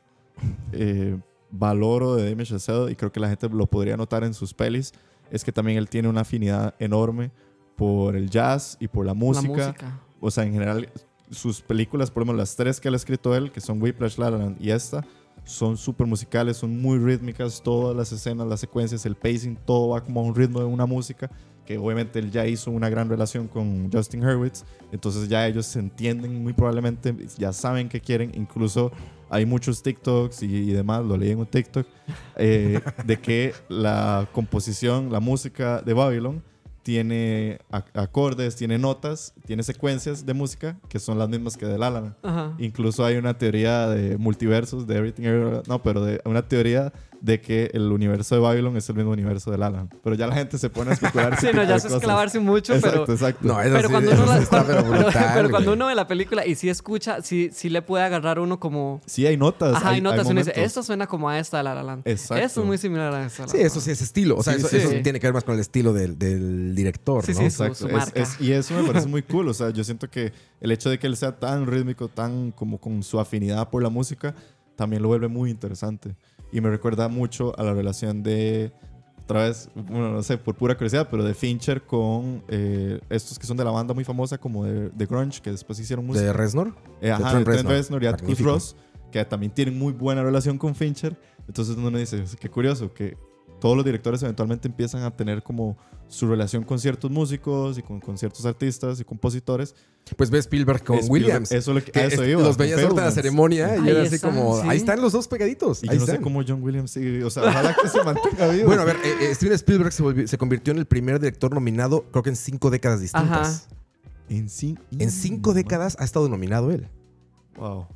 eh, valoro de Damien Chazelle, y creo que la gente lo podría notar en sus pelis, es que también él tiene una afinidad enorme por el jazz y por la La música. música. O sea, en general, sus películas, por ejemplo, las tres que él ha escrito él, que son Whiplash, La La y esta, son súper musicales, son muy rítmicas, todas las escenas, las secuencias, el pacing, todo va como a un ritmo de una música, que obviamente él ya hizo una gran relación con Justin Hurwitz, entonces ya ellos se entienden muy probablemente, ya saben qué quieren, incluso hay muchos TikToks y, y demás, lo leí en un TikTok, eh, de que la composición, la música de Babylon tiene ac- acordes, tiene notas, tiene secuencias de música que son las mismas que de La La Land. Ajá. Incluso hay una teoría de multiversos, de Everything Everywhere, no, pero de una teoría de que el universo de Babylon es el mismo universo de La La Land. Pero ya la gente se pone a especular. Sí, no, ya eso es clavarse mucho, Exacto, pero... exacto. No, eso Pero sí, cuando eso uno, la- está pero pero- brutal, pero cuando uno ve la película y sí escucha, sí, sí le puede agarrar uno como... Sí, hay notas. Ajá, hay notas y uno dice, esto suena como a esta de La La Land. Exacto. Esto es muy similar a esta. La Sí, eso Land". sí es estilo. O sea, Sí, eso, sí. eso Sí. tiene que ver más con el estilo del, del director, Sí, ¿no? sí, Exacto. su Es- marca. es- y eso me parece muy cool. O sea, yo siento que el hecho de que él sea tan rítmico, tan como con su afinidad por la música, también lo vuelve muy interesante. Y me recuerda mucho a la relación de, otra vez, bueno, no sé, por pura curiosidad, pero de Fincher con eh, estos que son de la banda muy famosa, como de, de Grunge, que después hicieron música. De Reznor. Eh, ajá, de Trent Reznor. Reznor y Atticus. Ross, que también tienen muy buena relación con Fincher. Entonces uno dice, qué curioso, que todos los directores eventualmente empiezan a tener como su relación con ciertos músicos y con, con ciertos artistas y compositores. Pues ves Spielberg con Spielberg, Williams. Eso, es lo que, que eso es- iba, los veías ahorita en la ceremonia y Ahí era así están, como, sí. ahí están los dos pegaditos. Y ahí yo no sé cómo John Williams sigue, o sea, ojalá que se mantenga vivo. Bueno, a ver, eh, eh, Steven Spielberg se, volvió- se convirtió en el primer director nominado, creo que en cinco décadas distintas. En, cin- En cinco décadas ha estado nominado él. Wow.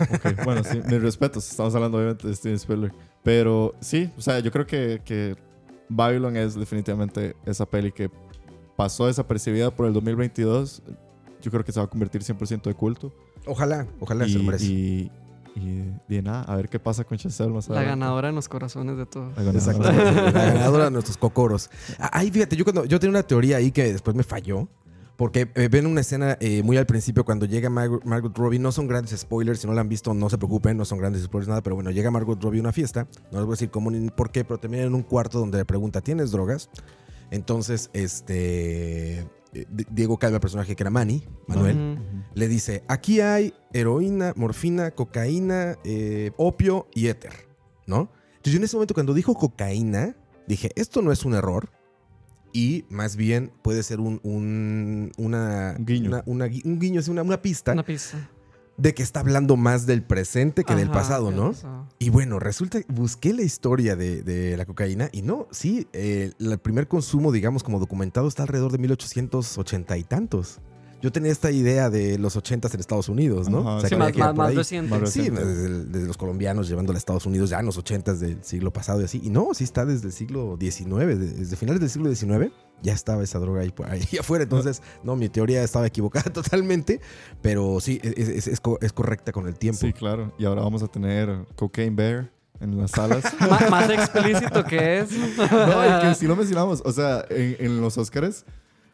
Ok, bueno, sí, mis respetos. Estamos hablando obviamente de Steven Spielberg. Pero sí, o sea, yo creo que, que Babylon es definitivamente esa peli que pasó desapercibida por el 2022. Yo creo que se va a convertir 100% de culto. Ojalá, ojalá se lo Y, merece. y Y de nada, a ver qué pasa con Chazelle más La adelante. ganadora en los corazones de todos. La ganadora. La ganadora de nuestros cocoros. Ahí, fíjate, yo, cuando, yo tenía una teoría ahí que después me falló. Porque eh, ven una escena eh, muy al principio cuando llega Margot, Margot Robbie. No son grandes spoilers, si no la han visto, no se preocupen, no son grandes spoilers, nada. Pero bueno, llega Margot Robbie a una fiesta. No les voy a decir cómo ni por qué, pero termina en un cuarto donde le pregunta: ¿Tienes drogas? Entonces, este. eh, Diego Calva, el personaje que era Manny, Manuel, le dice: Aquí hay heroína, morfina, cocaína, eh, opio y éter, ¿no? Entonces yo en ese momento cuando dijo cocaína, dije, esto no es un error y más bien puede ser un, un- una, Un guiño. una- una gui- un guiño, es una, una pista Una pista. de que está hablando más del presente que del pasado, ¿no? Y bueno, resulta, busqué la historia de, de la cocaína y no, sí, eh, el primer consumo, digamos, como documentado está alrededor de 1880 y tantos. Yo tenía esta idea de los 80 en Estados Unidos, ¿no? Ajá, O sea, Sí, más, más, más reciente. Sí, desde, desde los colombianos llevándola a Estados Unidos ya en los 80 del siglo pasado y así. Y no, sí está desde el siglo XIX, de- desde finales del siglo XIX ya estaba esa droga ahí, ahí afuera. Entonces, no, mi teoría estaba equivocada totalmente, pero sí, es, es- es co- es correcta con el tiempo. Sí, claro. Y ahora vamos a tener Cocaine Bear en las salas. Más explícito que es. no, y que sí lo mencionamos. O sea, en, en los Oscars,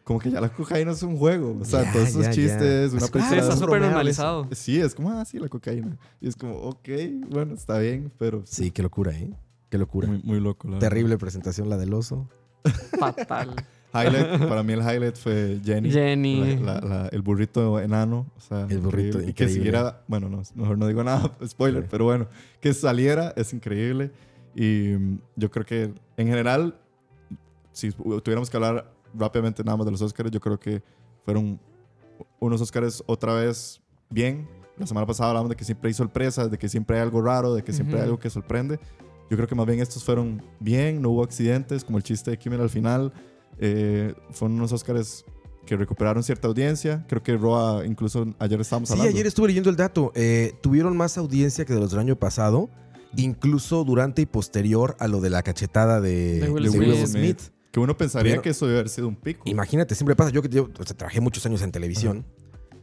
como que ya la cocaína es un juego. O sea, Ya, todos esos ya. chistes, una Así como, Sí, Ah, está es película. súper normalizado. Sí, es como, ah, sí, la cocaína. Y es como, ok, bueno, está bien, pero Sí, qué locura, ¿eh? Qué locura. muy, muy loco. la Terrible presentación la del oso. Fatal. verdad. Highlight, para mí el highlight fue Jenny. Jenny. La- la- la- el burrito enano. O sea, El burrito, increíble. Y que siguiera, bueno, no, mejor no digo nada, spoiler, Sí. pero bueno, que saliera es increíble. Y mm, yo creo que en general, si tuviéramos que hablar rápidamente nada más de los Oscars, yo creo que fueron unos Oscars otra vez bien. La semana pasada hablamos de que siempre hay sorpresas, de que siempre hay algo raro, de que siempre hay Ujú. algo que sorprende. Yo creo que más bien estos fueron bien, no hubo accidentes, como el chiste de Kimmel al final. Eh, fueron unos Oscars que recuperaron cierta audiencia. Creo que Roa, incluso ayer estábamos Sí, hablando. ayer estuve leyendo el dato. Eh, tuvieron más audiencia que de los del año pasado, incluso durante y posterior a lo de la cachetada de, De Will de Smith. Smith. Que uno pensaría Pero- que eso debe haber sido un pico. Imagínate, siempre pasa. Yo que yo, o sea, trabajé muchos años en televisión.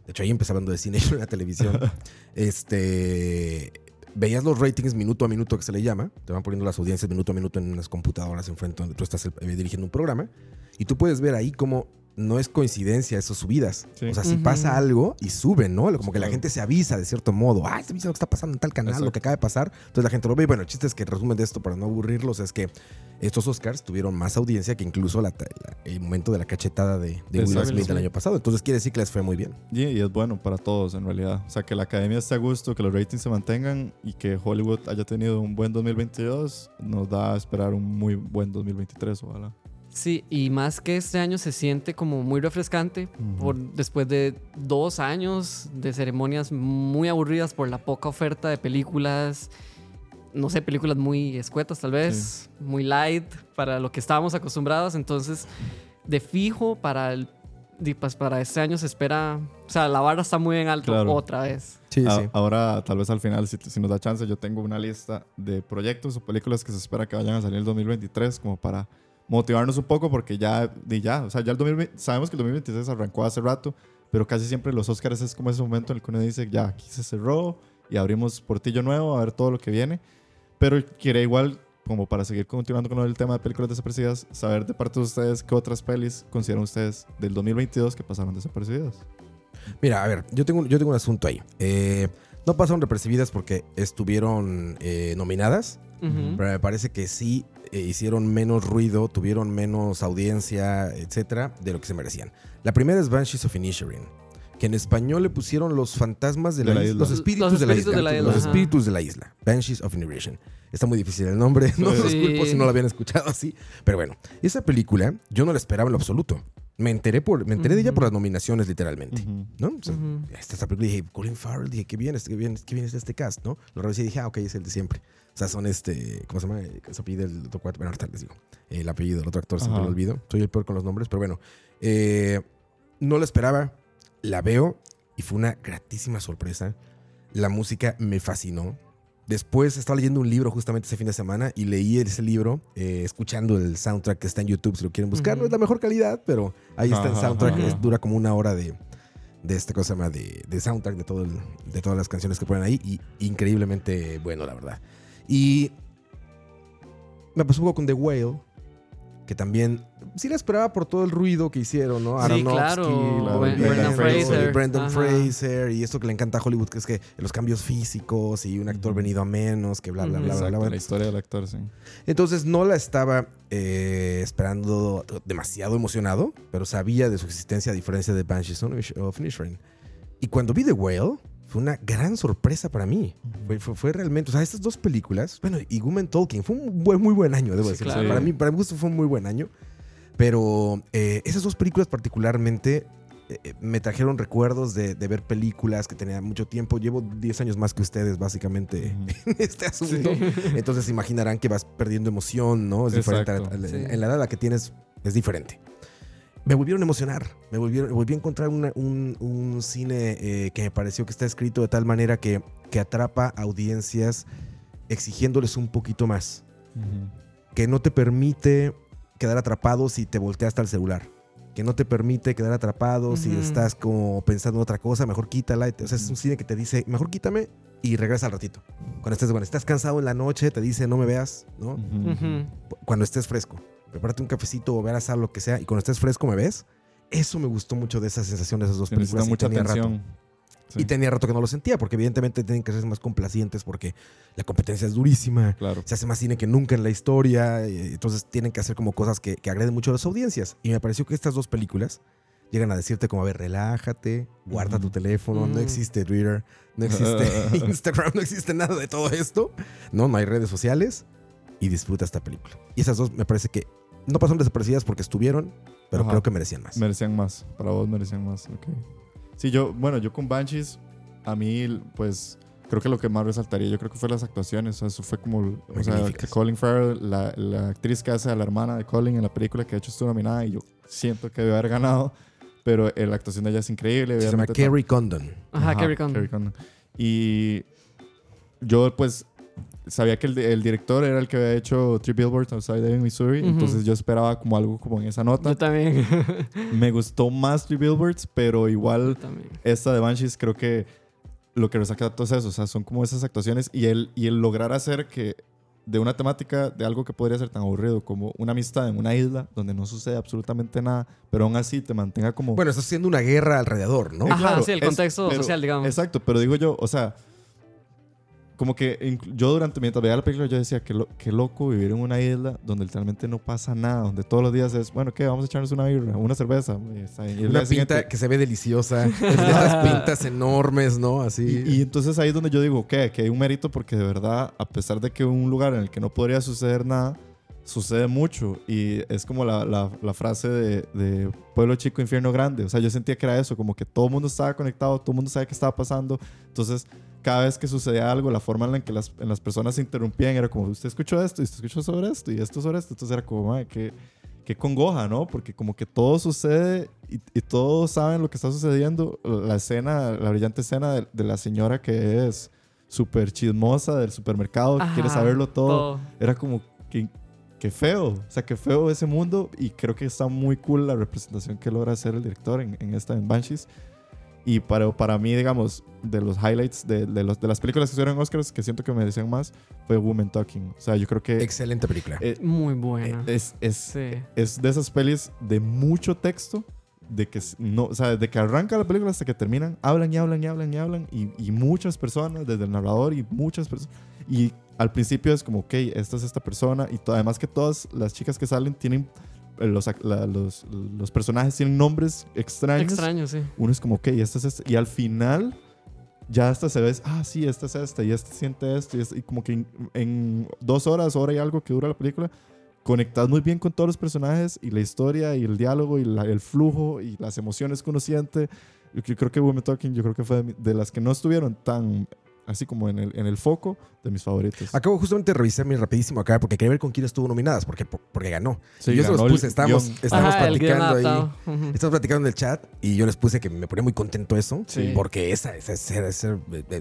De hecho, ahí empecé hablando de cine en la televisión. este. Veías los ratings minuto a minuto que se le llama. Te van poniendo las audiencias minuto a minuto en unas computadoras enfrente donde tú estás eh, dirigiendo un programa. Y tú puedes ver ahí cómo no es coincidencia esas subidas. Sí. O sea, si pasa algo y suben, ¿no? Como que la gente se avisa de cierto modo. Ah, se avisa lo que está pasando en tal canal, lo que acaba de pasar. Entonces la gente lo ve. Y bueno, el chiste es que el resumen de esto, para no aburrirlos, es que estos Oscars tuvieron más audiencia que incluso la- la- el momento de la cachetada de, de Will. Smith el año pasado. Entonces quiere decir que les fue muy bien. Y, y es bueno para todos en realidad. O sea, que la academia esté a gusto, que los ratings se mantengan y que Hollywood haya tenido un buen 2022 nos da a esperar un muy buen 2023, ojalá. Sí, y más que este año se siente como muy refrescante por, después de dos años de ceremonias muy aburridas por la poca oferta de películas. No sé, películas muy escuetas tal vez, muy light para lo que estábamos acostumbrados. Entonces, de fijo para el, pues, para este año se espera, o sea, la barra está muy en alto Claro. otra vez. Sí, A- Ahora, tal vez al final, si, si nos da chance, yo tengo una lista de proyectos o películas que se espera que vayan a salir en el 2023 como para motivarnos un poco porque ya, di ya, o sea, ya el 2020, sabemos que el 2023 arrancó hace rato, pero casi siempre los Oscars es como ese momento en el que uno dice, ya, aquí se cerró y abrimos portillo nuevo a ver todo lo que viene. Pero quería igual, como para seguir continuando con el tema de películas desaparecidas, saber de parte de ustedes qué otras pelis consideran ustedes del 2022 que pasaron desaparecidas. Mira, a ver, yo tengo, yo tengo un asunto ahí. Eh, no pasaron repercibidas porque estuvieron eh, nominadas, Ujú. pero me parece que sí eh, hicieron menos ruido, tuvieron menos audiencia, etcétera, de lo que se merecían. La primera es Banshees of Inisherin, que en español le pusieron los fantasmas de, la, isla. Los espíritus, Los de, la espíritus isla. de la isla, Los espíritus de la isla. Banshees of Inisherin. Está muy difícil el nombre, no los Sí. culpo si no lo habían escuchado así. Pero bueno, esa película yo no la esperaba en lo absoluto. Me enteré, por, me enteré de ella por las nominaciones, literalmente. Ujú. ¿no? O sea, Ujú. esta, esta película dije, Colin Farrell, dije, qué bien, qué bien, qué bien es este cast, ¿no? Lo revisé y dije, ah, ok, es el de siempre. O sea, son este, ¿cómo se llama? Eh, Se apellida el otro bueno, ahorita les digo. El apellido del otro actor siempre Ajá. lo olvido. Soy el peor con los nombres, pero bueno. Eh, no la esperaba, la veo y fue una gratísima sorpresa. La música me fascinó. Después estaba leyendo un libro justamente ese fin de semana y leí ese libro eh, escuchando el soundtrack que está en YouTube si lo quieren buscar. No es la mejor calidad, pero ahí está el soundtrack. es- dura como una hora de, de esta cosa llama de, de soundtrack de, todo el- de todas las canciones que ponen ahí. Y increíblemente bueno, la verdad. Y me pasó un poco con The Whale, que también sí la esperaba por todo el ruido que hicieron, ¿no? Sí, Aronofsky, claro. Bren- Brendan Brendan Fraser. Brendan Ajá. Fraser y esto que le encanta a Hollywood, que es que los cambios físicos y un actor venido a menos, que bla, bla, bla, bla, Exacto, bla. la historia del actor, sí. Entonces no la estaba eh, esperando demasiado emocionado, pero sabía de su existencia a diferencia de Banshees of Inisherin. Y cuando vi The Whale, fue una gran sorpresa para mí. Fue, fue- fue realmente, o sea, estas dos películas, bueno, y Woman Talking, fue un buen- muy buen año, debo Sí, decir. claro. Para mí, para mi gusto fue un muy buen año. Pero eh, esas dos películas particularmente eh, eh, me trajeron recuerdos de, de ver películas que tenía mucho tiempo. Llevo 10 años más que ustedes, básicamente, Ujú. en este asunto. Entonces imaginarán que vas perdiendo emoción, ¿no? Es diferente. Exacto. a- a- Sí. En la edad a la que tienes es diferente. Me volvieron a emocionar. Me volvieron, volví a encontrar una- un, un cine eh, que me pareció que está escrito de tal manera que, que atrapa audiencias exigiéndoles un poquito más. Que no te permite quedar atrapado si te volteaste al celular. Que no te permite quedar atrapado si Ujú. estás como pensando en otra cosa. Mejor quítala. O sea, es un cine que te dice, mejor quítame y regresa al ratito. Cuando estés, cuando estás cansado en la noche, te dice, no me veas, ¿no? Cuando estés fresco. Prepárate un cafecito o ver a sal, lo que sea. Y cuando estés fresco, ¿me ves? Eso me gustó mucho de esa sensación de esas dos películas. y mucha tenía rato. atención. Sí, Y tenía rato que no lo sentía, porque evidentemente tienen que ser más complacientes porque la competencia es durísima. claro. Se hace más cine que nunca en la historia. Entonces tienen que hacer como cosas que, que agreden mucho a las audiencias. Y me pareció que estas dos películas llegan a decirte como, a ver, relájate, guarda tu teléfono, no Mm. existe Twitter, no existe Instagram, no existe nada de todo esto. No, no hay redes sociales. Y disfruta esta película. Y esas dos me parece que no pasaron desaparecidas porque estuvieron, pero Ajá. creo que merecían más. Merecían más. Para vos merecían más. Ok. Sí, yo, bueno, yo con Banshees, a mí, pues, creo que lo que más resaltaría, yo creo que fue las actuaciones. O sea, eso fue como, o sea, Colin Farrell, la, la actriz que hace a la hermana de Colin en la película, que de hecho estuvo nominada y yo siento que debe haber ganado. Pero eh, la actuación de ella es increíble. Se llama Kerry Condon. Ajá, Ajá, Kerry Condon. Kerry Condon. Y yo, pues, sabía que el, el director era el que había hecho Three Billboards Outside Ebbing, Missouri. Ujú. Entonces yo esperaba como algo como en esa nota. Yo también. Me gustó más Three Billboards, pero igual esta de Banshees creo que lo que resaca todo es eso. O sea, son como esas actuaciones y el, y el lograr hacer que de una temática, de algo que podría ser tan aburrido como una amistad en una isla donde no sucede absolutamente nada, pero aún así te mantenga como... Bueno, estás haciendo una guerra alrededor, ¿no? Eh, Ajá, claro, sí, el es- contexto pero- social, digamos. Exacto, pero digo yo, o sea, como que yo durante mientras veía la película yo decía que lo, qué loco vivir en una isla donde literalmente no pasa nada, donde todos los días es, bueno, ¿qué? Vamos a echarnos una birra, una cerveza. y Una día siguiente- pinta que se ve deliciosa. Estas pintas enormes, ¿no? Así. Y, y entonces ahí es donde yo digo, ¿qué? Que hay un mérito porque de verdad, a pesar de que un lugar en el que no podría suceder nada, sucede mucho. Y es como la, la- la frase de, de pueblo chico, infierno grande. O sea, yo sentía que era eso, como que todo el mundo estaba conectado, todo el mundo sabía qué estaba pasando. Entonces, cada vez que sucedía algo, la forma en la que las, en las personas se interrumpían era como, usted escuchó esto, y usted escuchó sobre esto, y esto sobre esto. Entonces era como, madre, qué, qué congoja, ¿no? Porque como que todo sucede y, y todos saben lo que está sucediendo. La escena, la brillante escena de, de la señora que es súper chismosa del supermercado, que quiere Ajá, saberlo todo. Era como, que qué feo. O sea, qué feo ese mundo. Y creo que está muy cool la representación que logra hacer el director en, en esta, en Banshees. Y para, para mí, digamos, de los highlights de, de, los, de las películas que estuvieron en Oscars, que siento que me decían más, fue Woman Talking. O sea, yo creo que Excelente película. eh, Muy eh, buena. es, es, sí. es de esas pelis de mucho texto, de que no, o sea, desde que arranca la película hasta que terminan, hablan y hablan y hablan y hablan, y, y muchas personas, desde el narrador y muchas personas. Y al principio es como, ok, esta es esta persona, y además que todas las chicas que salen tienen, eh, los, la- los, los personajes tienen nombres extraños. Extraño, sí. Uno es como, ok, esta es esta. Y al final, ya hasta se ve, ah, sí, esta es esta, y esta siente esto, y, esta- y como que en, en dos horas, hora y algo que dura la película, conectas muy bien con todos los personajes y la historia y el diálogo y la- el flujo y las emociones que uno siente. Yo, creo que Women Talking, yo creo que fue de, de las que no estuvieron tan así como en el, en el foco de mis favoritos. Acabo justamente de revisar mi rapidísimo acá porque quería ver con quién estuvo nominadas, porque, porque ganó. Sí, y yo se los ganó puse, estábamos, estábamos Ajá, guion platicando ahí. adaptado. Ujú. Estamos platicando en el chat y yo les puse que me ponía muy contento eso, Sí. porque esa, esa, esa- esa-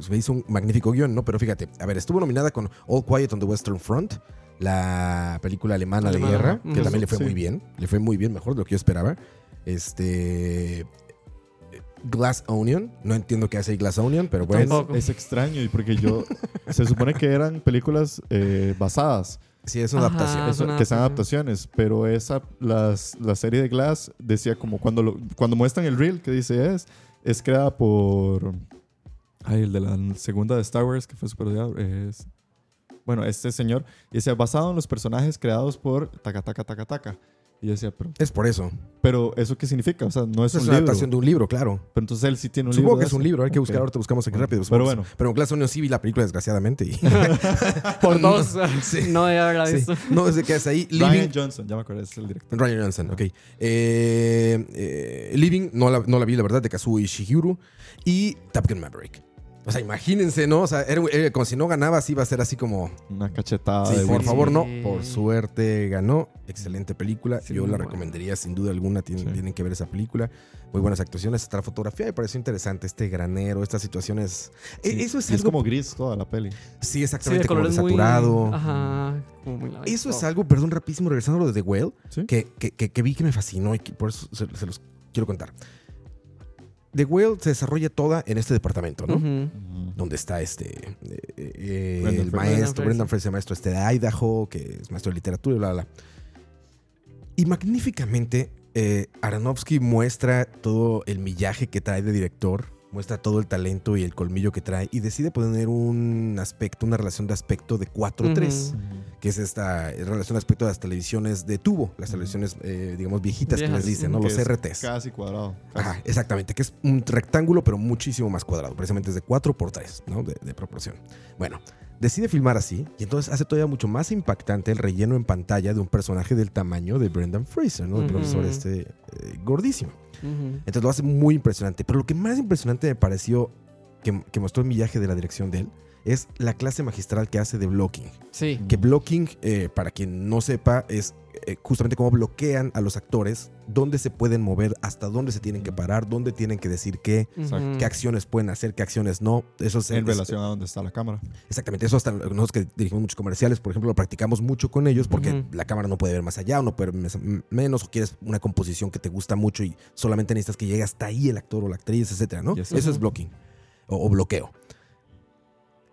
me hizo un magnífico guion, ¿no? Pero fíjate, a ver, estuvo nominada con All Quiet on the Western Front, la película alemana, de guerra, que también le fue Sí. muy bien, le fue muy bien, mejor de lo que yo esperaba. Este, Glass Onion. No entiendo qué hace Glass Onion, pero bueno. Tampoco. Es extraño y porque yo... se supone que eran películas eh, basadas, Sí, es una Ajá. adaptación. Es una que sean adaptación. adaptaciones, pero esa, las, la serie de Glass decía como cuando, lo- cuando muestran el reel que dice es, es creada por... Ay, el de la segunda de Star Wars que fue super odiado, es... Bueno, este señor, y decía, basado en los personajes creados por Taka Taka Taka Taka. Y yo decía, pero, Es por eso. pero ¿eso qué significa? O sea, no es, Es un una libro. adaptación de un libro, claro. Pero entonces él sí tiene un Supongo libro. que de es un libro. Hay que Ok. buscar, ahorita buscamos aquí rápido. pero Supongo. bueno. Pero Glass Onion sí vi la película, desgraciadamente. Y, Por dos. Sí. No debe haberla Sí. visto. No, es de que es ahí. Ryan Living. Johnson, ya me acuerdo, es el director. Ryan Johnson, ok. Eh, eh, Living, no la, no la vi, la verdad, de Kazuo Ishihiro. Y Top Gun Maverick. O sea, imagínense, ¿no? O sea, era, era como si no ganaba, así iba a ser así como. Una cachetada Sí, de por favor, no. Por suerte ganó. Excelente película. Sí, Yo la recomendaría sin duda alguna. Tienen, Sí. tienen que ver esa película. Muy buenas actuaciones. Hasta la fotografía me pareció interesante. Este granero, estas situaciones. E- Sí. Eso es Y algo. como gris toda la peli. Sí, exactamente. como muy... desaturado. Ajá. Como muy light. Eso es algo, perdón, rapidísimo, regresando a lo de The Whale, ¿Sí? que, que, que- que vi que me fascinó y que por eso se, se los quiero contar. The Whale se desarrolla toda en este departamento, ¿no? Donde está este eh, eh, Brendan el maestro, Brendan Brendan Fraser, maestro este de Idaho, que es maestro de literatura y bla, bla, bla. Y magníficamente, eh, Aronofsky muestra todo el millaje que trae de director, muestra todo el talento y el colmillo que trae y decide poner un aspecto, una relación de aspecto de 4-3 Ujú. que es esta relación respecto a las televisiones de tubo, las televisiones, eh, digamos, viejitas que les dicen, ¿no? Que Los RTs. Casi cuadrado. casi. Ajá, exactamente, que es un rectángulo, pero muchísimo más cuadrado, precisamente es de 4 por 3, ¿no? De, de proporción. Bueno, decide filmar así y entonces hace todavía mucho más impactante el relleno en pantalla de un personaje del tamaño de Brendan Fraser, ¿no? El profesor este eh, gordísimo. Entonces lo hace muy impresionante. Pero lo que más impresionante me pareció que, que mostró el millaje de la dirección de él es la clase magistral que hace de blocking. Sí. Que blocking, eh, para quien no sepa, es eh, justamente cómo bloquean a los actores, dónde se pueden mover, hasta dónde se tienen que parar, dónde tienen que decir qué, Exacto. Qué acciones pueden hacer, qué acciones no. Eso es, En es- relación a dónde está la cámara. Exactamente, eso hasta nosotros que dirigimos muchos comerciales, por ejemplo, lo practicamos mucho con ellos porque la cámara no puede ver más allá o no puede ver menos o quieres una composición que te gusta mucho y solamente necesitas que llegue hasta ahí el actor o la actriz, etcétera, ¿no? Yes. Eso es blocking o, o bloqueo.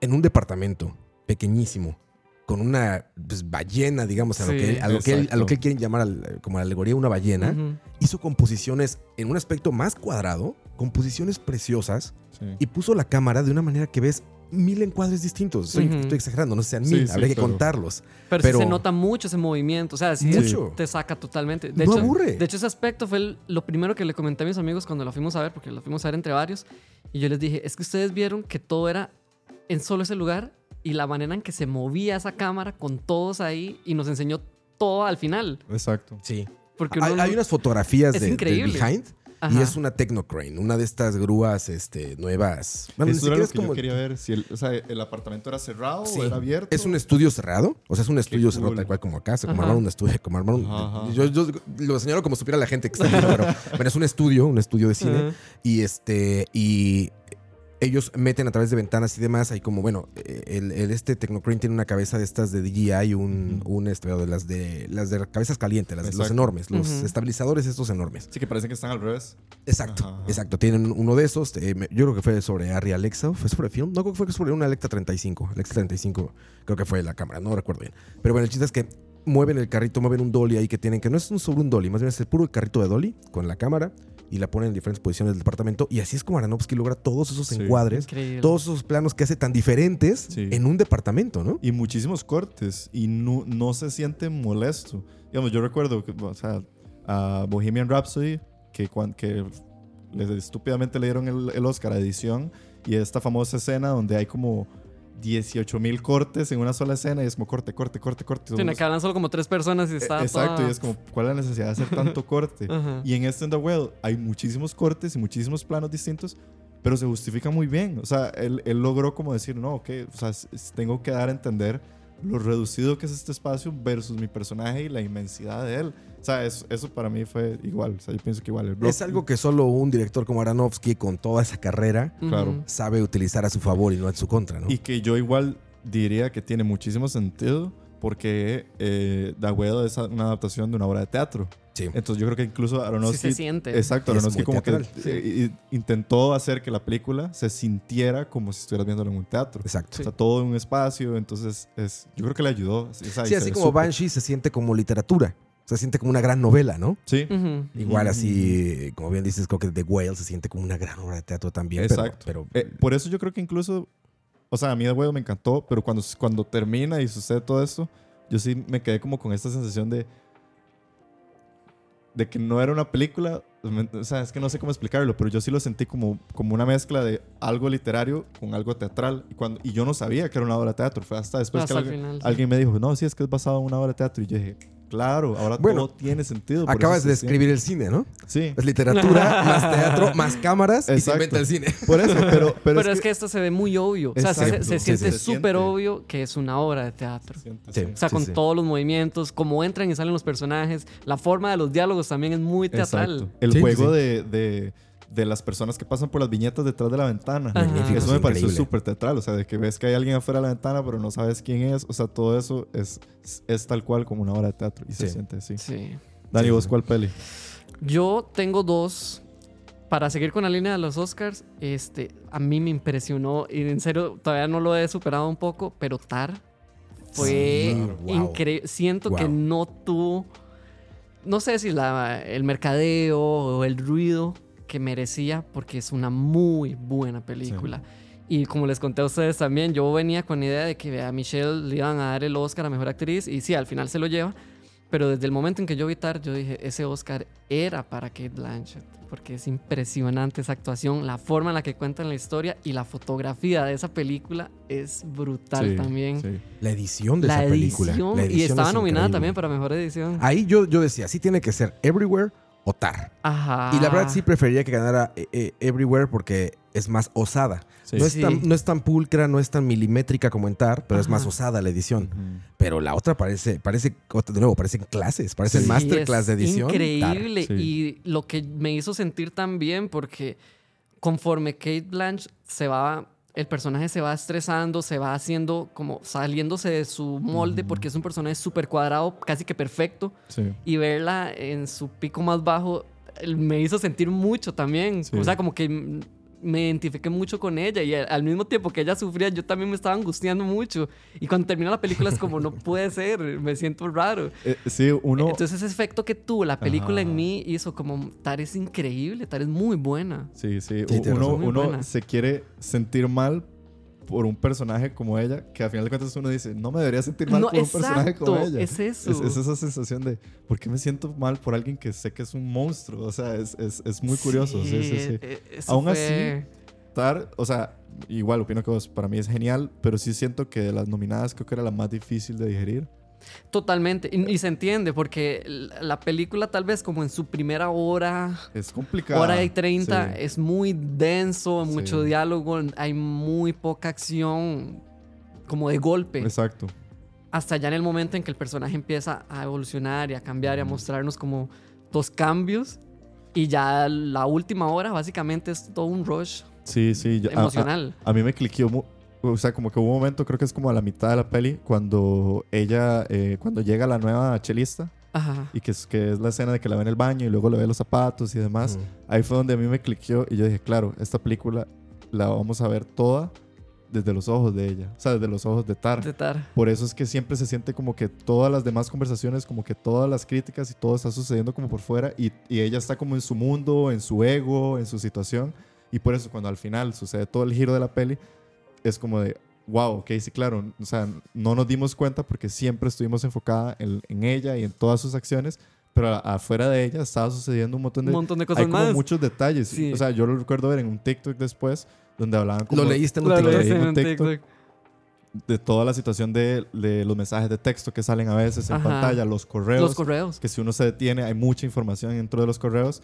En un departamento pequeñísimo con una pues, ballena, digamos, a, lo que, él- a, lo que él, a lo Exacto. que él quiere llamar al- como alegoría una ballena, Ujú. hizo composiciones en un aspecto más cuadrado, composiciones preciosas Sí. y puso la cámara de una manera que ves mil encuadres distintos. Estoy, exagerando, no sean mil, sí, habría que contarlos. Pero, Pero- se nota mucho ese movimiento. O sea, Mucho. te saca totalmente. De No hecho, aburre. De hecho, ese aspecto fue el- lo primero que le comenté a mis amigos cuando lo fuimos a ver, porque lo fuimos a ver entre varios. Y yo les dije, es que ustedes vieron que todo era en solo ese lugar y la manera en que se movía esa cámara con todos ahí y nos enseñó todo al final. Exacto. Sí. Porque Hay, uno hay unas fotografías de, behind y es una Technocrane, una de estas grúas este, nuevas. Bueno, Eso era siquiera lo es que como. yo quería ver. Si el, o sea, el apartamento era cerrado Sí. o era abierto. Es un estudio cerrado, o sea, es un estudio cool. cerrado tal cual como acá, o sea, como armar un estudio, como armar un... Ajá, ajá. Yo, yo lo señalo como supiera la gente que está viendo, pero, pero es un estudio, un estudio de cine, Ajá. y este, y ellos meten a través de ventanas y demás, hay como, bueno, eh, el, el- este Technocrane tiene una cabeza de estas de DJI, un, Ujú. un este, de las de las de cabezas calientes, las, los enormes, los estabilizadores estos enormes. Sí, que parecen que están al revés. Exacto, Ajá, ajá. exacto. Tienen uno de esos. eh, yo creo que fue sobre Arri Alexa. ¿Fue sobre film? No, creo que fue sobre una Alexa 35. Alexa 35 creo que fue la cámara, no recuerdo bien. Pero bueno, el chiste es que mueven el carrito, mueven un dolly ahí que tienen, que no es un sobre un dolly, más bien es el puro carrito de dolly con la cámara y la ponen en diferentes posiciones del departamento. Y así es como Aronofsky logra todos esos Sí. encuadres, Increíble. todos esos planos que hace tan diferentes Sí. en un departamento, ¿no? Y muchísimos cortes. Y no, no se siente molesto. Digamos, yo recuerdo que, o sea, a Bohemian Rhapsody, que, que les estúpidamente le dieron el, el Oscar a edición. Y esta famosa escena donde hay como 18 mil cortes en una sola escena. Y es como corte, corte, corte, corte. En la que hablan solo como tres personas y está Eh, Exacto, toda- y es como, ¿cuál es la necesidad de hacer tanto corte? Ajá. Y en este The Well hay muchísimos cortes y muchísimos planos distintos, pero se justifica muy bien. O sea, él, él logró como decir, no, ok, o sea, tengo que dar a entender lo reducido que es este espacio versus mi personaje y la inmensidad de él. O sea, eso, eso para mí fue igual. O sea, yo pienso que igual. El Es algo que solo un director como Aronofsky, con toda esa carrera, sabe utilizar a su favor y no en su contra, ¿no? Y que yo igual diría que tiene muchísimo sentido porque eh, The Well es una adaptación de una obra de teatro. Sí. Entonces yo creo que incluso Aronofsky... Sí se siente. Exacto, Aronofsky como que teatral. eh, i- intentó hacer que la película se sintiera como si estuvieras viéndolo en un teatro. Exacto. O sea, todo en un espacio, entonces es, yo creo que le ayudó. Y Sí, se así como súper. Banshee se siente como literatura. Se siente como una gran novela, ¿no? Sí, Ujú. Igual Ujú. así, como bien dices, creo que The Whale se siente como una gran obra de teatro también. pero- Exacto. Pero, Eh, por eso yo creo que incluso, o sea, a mí de huevo me encantó, pero cuando, cuando termina y sucede todo esto, yo sí me quedé como con esta sensación de de que no era una película, o sea, es que no sé cómo explicarlo, pero yo sí lo sentí como, como una mezcla de algo literario con algo teatral. Y, cuando, y yo no sabía que era una obra de teatro, fue hasta después Hasta que sí. alguien me dijo, no, sí, es que es basado en una obra de teatro. Y yo dije, claro, ahora Bueno, todo tiene sentido. por acabas de se escribir el cine, ¿no? Sí, Es literatura, más teatro, más cámaras y se inventa el cine. por eso, pero, pero, Pero, es, que, esto se ve muy obvio. O sea, se, Exacto. se Sí, siente súper obvio que es una obra de teatro. siente, Sí. sí. O sea, Sí, con sí. todos los movimientos, cómo entran y salen los personajes, la forma de los diálogos también es muy teatral. Exacto. El Sí, juego sí. De, de, de las personas que pasan por las viñetas detrás de la ventana. Magnífico, Eso es me pareció súper teatral. O sea, de que ves que hay alguien afuera de la ventana, pero no sabes quién es. O sea, todo eso es, es tal cual como una obra de teatro. Y se Sí. siente así. Sí. Dani, Sí, ¿vos cuál peli? Yo tengo dos. Para seguir con la línea de los Oscars, este, a mí me impresionó y en serio todavía no lo he superado un poco, pero Tar fue Sí, wow. increíble. Siento que Wow. no tuvo, no sé si la, el mercadeo o el ruido que merecía, porque es una muy buena película. Y como les conté a ustedes también, yo venía con la idea de que a Michelle le iban a dar el Oscar a Mejor Actriz y sí, al final se lo lleva. Pero desde el momento en que yo vi Tar, yo dije, ese Oscar era para Kate Blanchett. Porque es impresionante esa actuación, la forma en la que cuentan la historia y la fotografía de esa película es brutal Sí, también. sí. La edición de La esa película. edición, La y edición estaba es nominada increíble. también para Mejor Edición. Ahí yo, yo decía, sí tiene que ser Everywhere o Tar. Ajá. Y la verdad sí preferiría que ganara eh, eh, Everywhere porque es más osada. Sí. No, es Sí. tan, no es tan pulcra, no es tan milimétrica como en Tar, pero es más osada la edición. Pero la otra parece, parece, de nuevo, parecen clases, parecen Sí, masterclass de edición. Increíble. Sí. Y lo que me hizo sentir tan bien, porque conforme Kate Blanche se va, el personaje se va estresando, se va haciendo como saliéndose de su molde, porque es un personaje súper cuadrado, casi que perfecto. Sí. Y verla en su pico más bajo me hizo sentir mucho también. Sí. O sea, como que me identifiqué mucho con ella y al, mismo tiempo que ella sufría, yo también me estaba angustiando mucho. Y cuando termina la película es como, no puede ser, me siento raro. Eh, sí, uno... Entonces ese efecto que tuvo la película Ajá. en mí hizo como, Tar es increíble, Tar es muy buena. Sí, sí. Sí, uno uno buena. se quiere sentir mal por un personaje como ella, que al final de cuentas uno dice, no me debería sentir mal No, por un personaje como exacto, ella. es eso. Es, es esa sensación de, ¿por qué me siento mal por alguien que sé que es un monstruo? O sea, es, es, es muy curioso. Sí, sí, sí. eh, Aún fue- Tar, o sea, igual opino que vos, para mí es genial, pero sí siento que de las nominadas creo que era la más difícil de digerir. Totalmente. Y, y se entiende, porque la la película tal vez como en su primera hora, Es complicado. hora y treinta, Sí. es muy denso, mucho Sí. diálogo, hay muy poca acción como de golpe. Exacto. Hasta ya en el momento en que el personaje empieza a evolucionar y a cambiar y a mostrarnos como dos cambios. Y ya la última hora básicamente es todo un rush Sí, sí. yo- a- a- emocional. A mí me cliqueó, o sea, como que hubo un momento, creo que es como a la mitad de la peli, cuando ella, eh, cuando llega la nueva chelista, Ajá. y que es, que es la escena de que la ve en el baño y luego le ve los zapatos y demás, Ujú. ahí fue donde a mí me cliqueó y yo dije, claro, esta película la vamos a ver toda desde los ojos de ella, o sea, desde los ojos de Tar. De Tar. Por eso es que siempre se siente como que todas las demás conversaciones, como que todas las críticas y todo está sucediendo como por fuera y, y ella está como en su mundo, en su ego, en su situación. Y por eso cuando al final sucede todo el giro de la peli, es como de, wow, ok, sí, claro. O sea, no nos dimos cuenta porque siempre estuvimos enfocada en, en ella y en todas sus acciones, pero a- afuera de ella estaba sucediendo un montón de, Un montón de cosas hay como más. muchos detalles. Sí. O sea, yo lo recuerdo ver en un TikTok después, donde hablaban como Lo leíste en un Lo TikTok. leí en un TikTok. TikTok. de toda la situación de, de los mensajes de texto que salen a veces en Ajá. pantalla, los correos, Los correos. que si uno se detiene hay mucha información dentro de los correos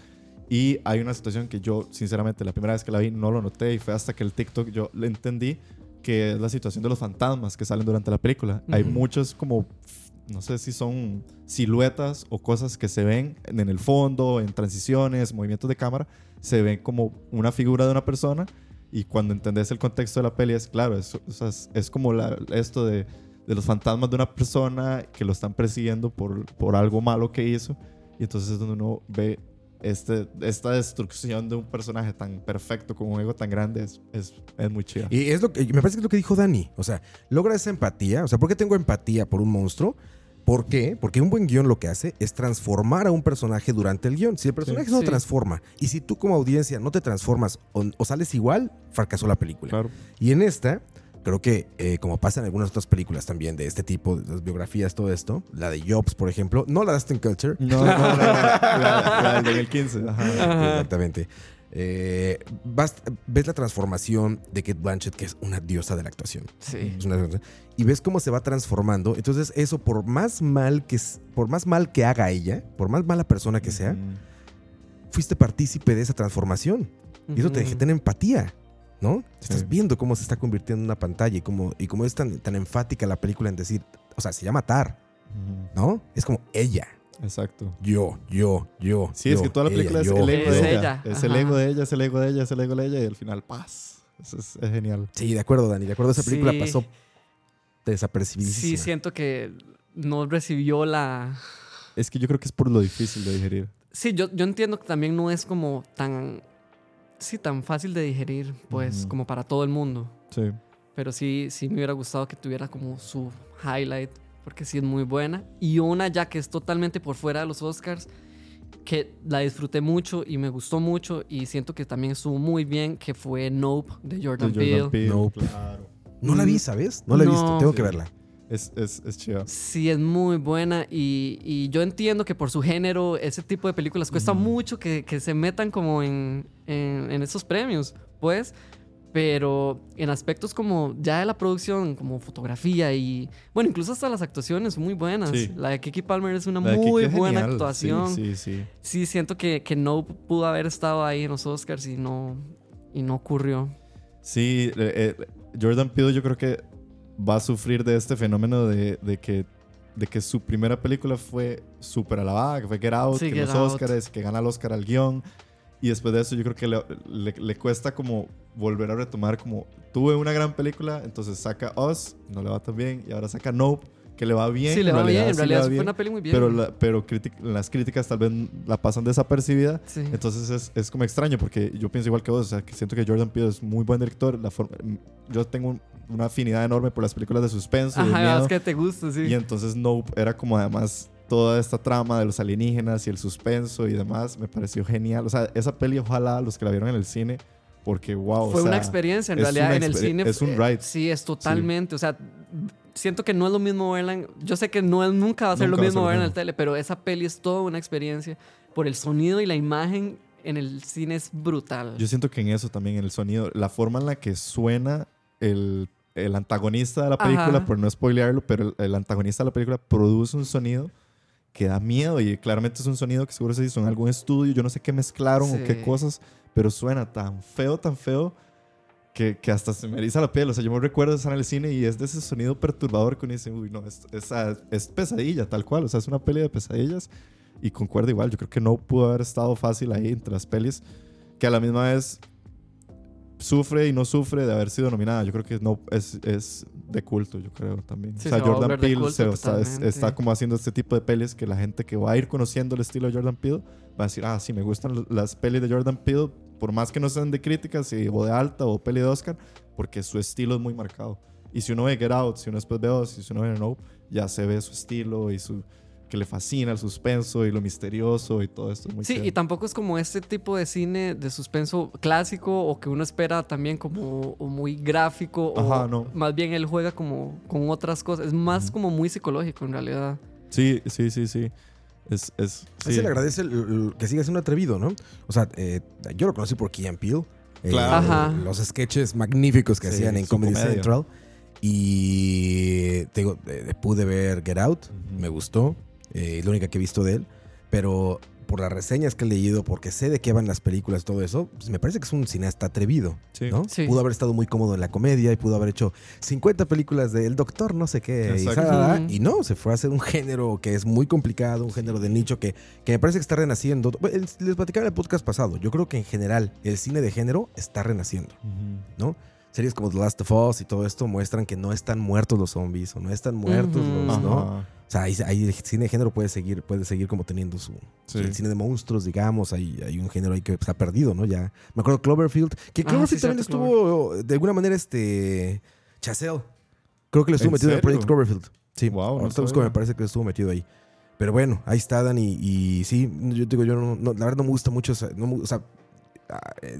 y hay una situación que yo sinceramente la primera vez que la vi no lo noté y fue hasta que el TikTok yo le entendí que es la situación de los fantasmas que salen durante la película. Hay Ujú. muchos como no sé si son siluetas o cosas que se ven en el fondo, en transiciones, movimientos de cámara, se ven como una figura de una persona y cuando entendés el contexto de la peli es claro, es, o sea, es, es como la- esto de, de los fantasmas de una persona que lo están persiguiendo por, por algo malo que hizo Y entonces es donde uno ve este, esta destrucción de un personaje tan perfecto con un ego tan grande es, es, es muy chida. Y es lo que, me parece que es lo que dijo Dani. O sea, logra esa empatía. O sea, ¿por qué tengo empatía por un monstruo? ¿Por qué? Porque un buen guion lo que hace es transformar a un personaje durante el guion. Si el personaje Sí. no Sí. transforma y si tú como audiencia no te transformas o, o sales igual, fracasó la película. Claro. Y en esta, creo que eh, como pasa en algunas otras películas también de este tipo, de las biografías, todo esto, la de Jobs, por ejemplo, no la de Aston Culture, No, no, la, la, del 2015. Ajá. Exactamente. Eh, vas- ves la transformación de Kate Blanchett, que es una diosa de la actuación. Sí. Es una- y ves cómo se va transformando. Entonces, eso, por más mal que, por más mal que haga ella, por más mala persona que sea, fuiste partícipe de esa transformación. Y eso te Ujú. genera empatía, ¿no? Sí. Estás viendo cómo se está convirtiendo en una pantalla y cómo, y cómo es tan, tan enfática la película en decir, o sea, se llama Tar. ¿no? Es como ella, Exacto. yo, yo, yo. Sí, es que toda la ella, película es yo, el ego Es de ella. ella, Es el ego de ella, es el ego de ella, es el ego de ella y al final, paz. Eso es, es genial. Sí, de acuerdo, Dani, de acuerdo. Esa película Sí. pasó desapercibidísima. Sí, siento que no recibió la... Es que yo creo que es por lo difícil de digerir. Sí, yo, yo entiendo que también no es como tan... Sí, tan fácil de digerir, pues, como para todo el mundo. Sí. Pero sí, sí me hubiera gustado que tuviera como su highlight, porque sí es muy buena. Y una ya que es totalmente por fuera de los Oscars, que la disfruté mucho y me gustó mucho y siento que también estuvo muy bien, que fue Nope de Jordan, De Jordan Peele. Peele, Nope. Claro. No la vi, ¿sabes? No la he No. visto, tengo que verla. Es, es, es chida. Sí, es muy buena y, y yo entiendo que por su género ese tipo de películas cuesta mucho que, que se metan como en, en, en esos premios, pues, pero en aspectos como ya de la producción, como fotografía y, bueno, incluso hasta las actuaciones son muy buenas. Sí. La de Kiki Palmer es una muy buena genial. actuación. Sí, Sí, sí, sí. siento que, que no pudo haber estado ahí en los Oscars y no, y no ocurrió. Sí, eh, eh, Jordan Peele yo creo que va a sufrir de este fenómeno de, de que, de que su primera película fue súper alabada, que fue Get Out, Sí, que Get los Out. Oscars, que gana el Oscar al guion. Y después de eso yo creo que le, le- le cuesta como volver a retomar como tuve una gran película, entonces saca Us, no le va tan bien, y ahora saca Nope, que le va bien. sí, le va bien, en sí realidad le va fue bien, una peli muy bien. Pero, la- pero las críticas tal vez la pasan desapercibida. Sí. Entonces es, es como extraño porque yo pienso igual que vos, o sea, que siento que Jordan Peele es muy buen director. La forma- yo tengo un- una afinidad enorme por las películas de suspenso Ajá, es que te gusta, sí. Y entonces Nope era como además toda esta trama de los alienígenas y el suspenso y demás. Me pareció genial. O sea, esa peli ojalá los que la vieron en el cine porque wow. Fue o sea, una experiencia, en realidad, en el cine. es un ride. Sí, es totalmente. O sea, siento que no es lo mismo verla. en- yo sé que no nunca va a ser Nunca lo mismo verla en el mismo. tele, pero esa peli es toda una experiencia. Por el sonido y la imagen en el cine es brutal. Yo siento que en eso también, en el sonido, la forma en la que suena el, el antagonista de la película, Ajá. por no spoilearlo, pero el, el antagonista de la película produce un sonido que da miedo y claramente es un sonido que seguro se hizo en algún estudio, yo no sé qué mezclaron o qué cosas, pero suena tan feo, tan feo. Que, que hasta se me eriza la piel. O sea, yo me recuerdo estar en el cine y es de ese sonido perturbador que uno dice, uy, no, es, es, es pesadilla, tal cual. O sea, es una peli de pesadillas. Y concuerdo igual, yo creo que no pudo haber estado fácil ahí entre las pelis que a la misma vez sufre y no sufre de haber sido nominada. Yo creo que no es, es de culto, yo creo también. Sí, o sea, se Jordan Peele culto se- o sea, es- totalmente. está como haciendo este tipo de pelis que la gente que va a ir conociendo el estilo de Jordan Peele va a decir, ah, sí, me gustan las pelis de Jordan Peele, por más que no sean de críticas y- o de alta o peli de Oscar, porque su estilo es muy marcado. Y si uno ve Get Out, si uno después ve Us, si uno ve Nope, ya se ve su estilo y su que le fascina el suspenso y lo misterioso y todo esto. es Muy Sí, chévere. y tampoco es como este tipo de cine de suspenso clásico o que uno espera también como o muy gráfico o Ajá, no. más bien él juega como con otras cosas. Es más como muy psicológico en realidad. Sí, sí, sí, sí. Es, es, Sí. Se le agradece el- el- que siga siendo atrevido, ¿no? O sea, eh, yo lo conocí por Key and Peele. eh, Claro. Ajá. Los sketches magníficos que Sí, hacían en Comedy comedia. Central. Y te digo, eh, pude ver Get Out, me gustó. Eh, es la única que he visto de él. Pero por las reseñas que he leído, porque sé de qué van las películas, todo eso, pues me parece que es un cineasta atrevido. Sí. ¿no? Sí. Pudo haber estado muy cómodo en la comedia y pudo haber hecho 50 películas de El Doctor, no sé qué. Y, salada, y no, se fue a hacer un género que es muy complicado, un género de nicho que, que me parece que está renaciendo. Les platicaba en el podcast pasado. Yo creo que en general el cine de género está renaciendo. ¿no? Series como The Last of Us y todo esto muestran que no están muertos los zombies o no están muertos los, ¿no? Ajá. O sea, ahí, ahí el cine de género puede seguir, puede seguir como teniendo su... Sí. El cine de monstruos, digamos, hay, hay un género ahí que está perdido, ¿no? Ya. Me acuerdo Cloverfield, que Ah, Cloverfield sí, también cierto, estuvo, de alguna manera, este... Chazelle. Creo que le estuvo ¿En metido en el? Project Cloverfield. Sí, Wow, no ahorita sabía. me parece que estuvo metido ahí. Pero bueno, ahí está Dan y, y sí, yo digo, yo no, no- la verdad no me gusta mucho, no o sea,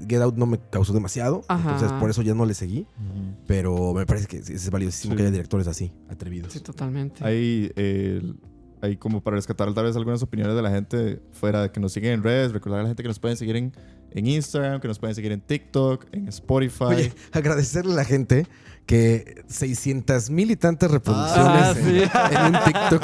Get Out no me causó demasiado, Ajá. entonces por eso ya no le seguí, pero me parece que es valiosísimo Sí. que haya directores así, atrevidos. Sí, totalmente. Hay, eh, hay como para rescatar tal vez algunas opiniones de la gente fuera de que nos siguen en redes, recordar a la gente que nos pueden seguir en, en Instagram, que nos pueden seguir en TikTok, en Spotify. Oye, agradecerle a la gente que 600 mil y tantas reproducciones Ah, en, sí. en un TikTok.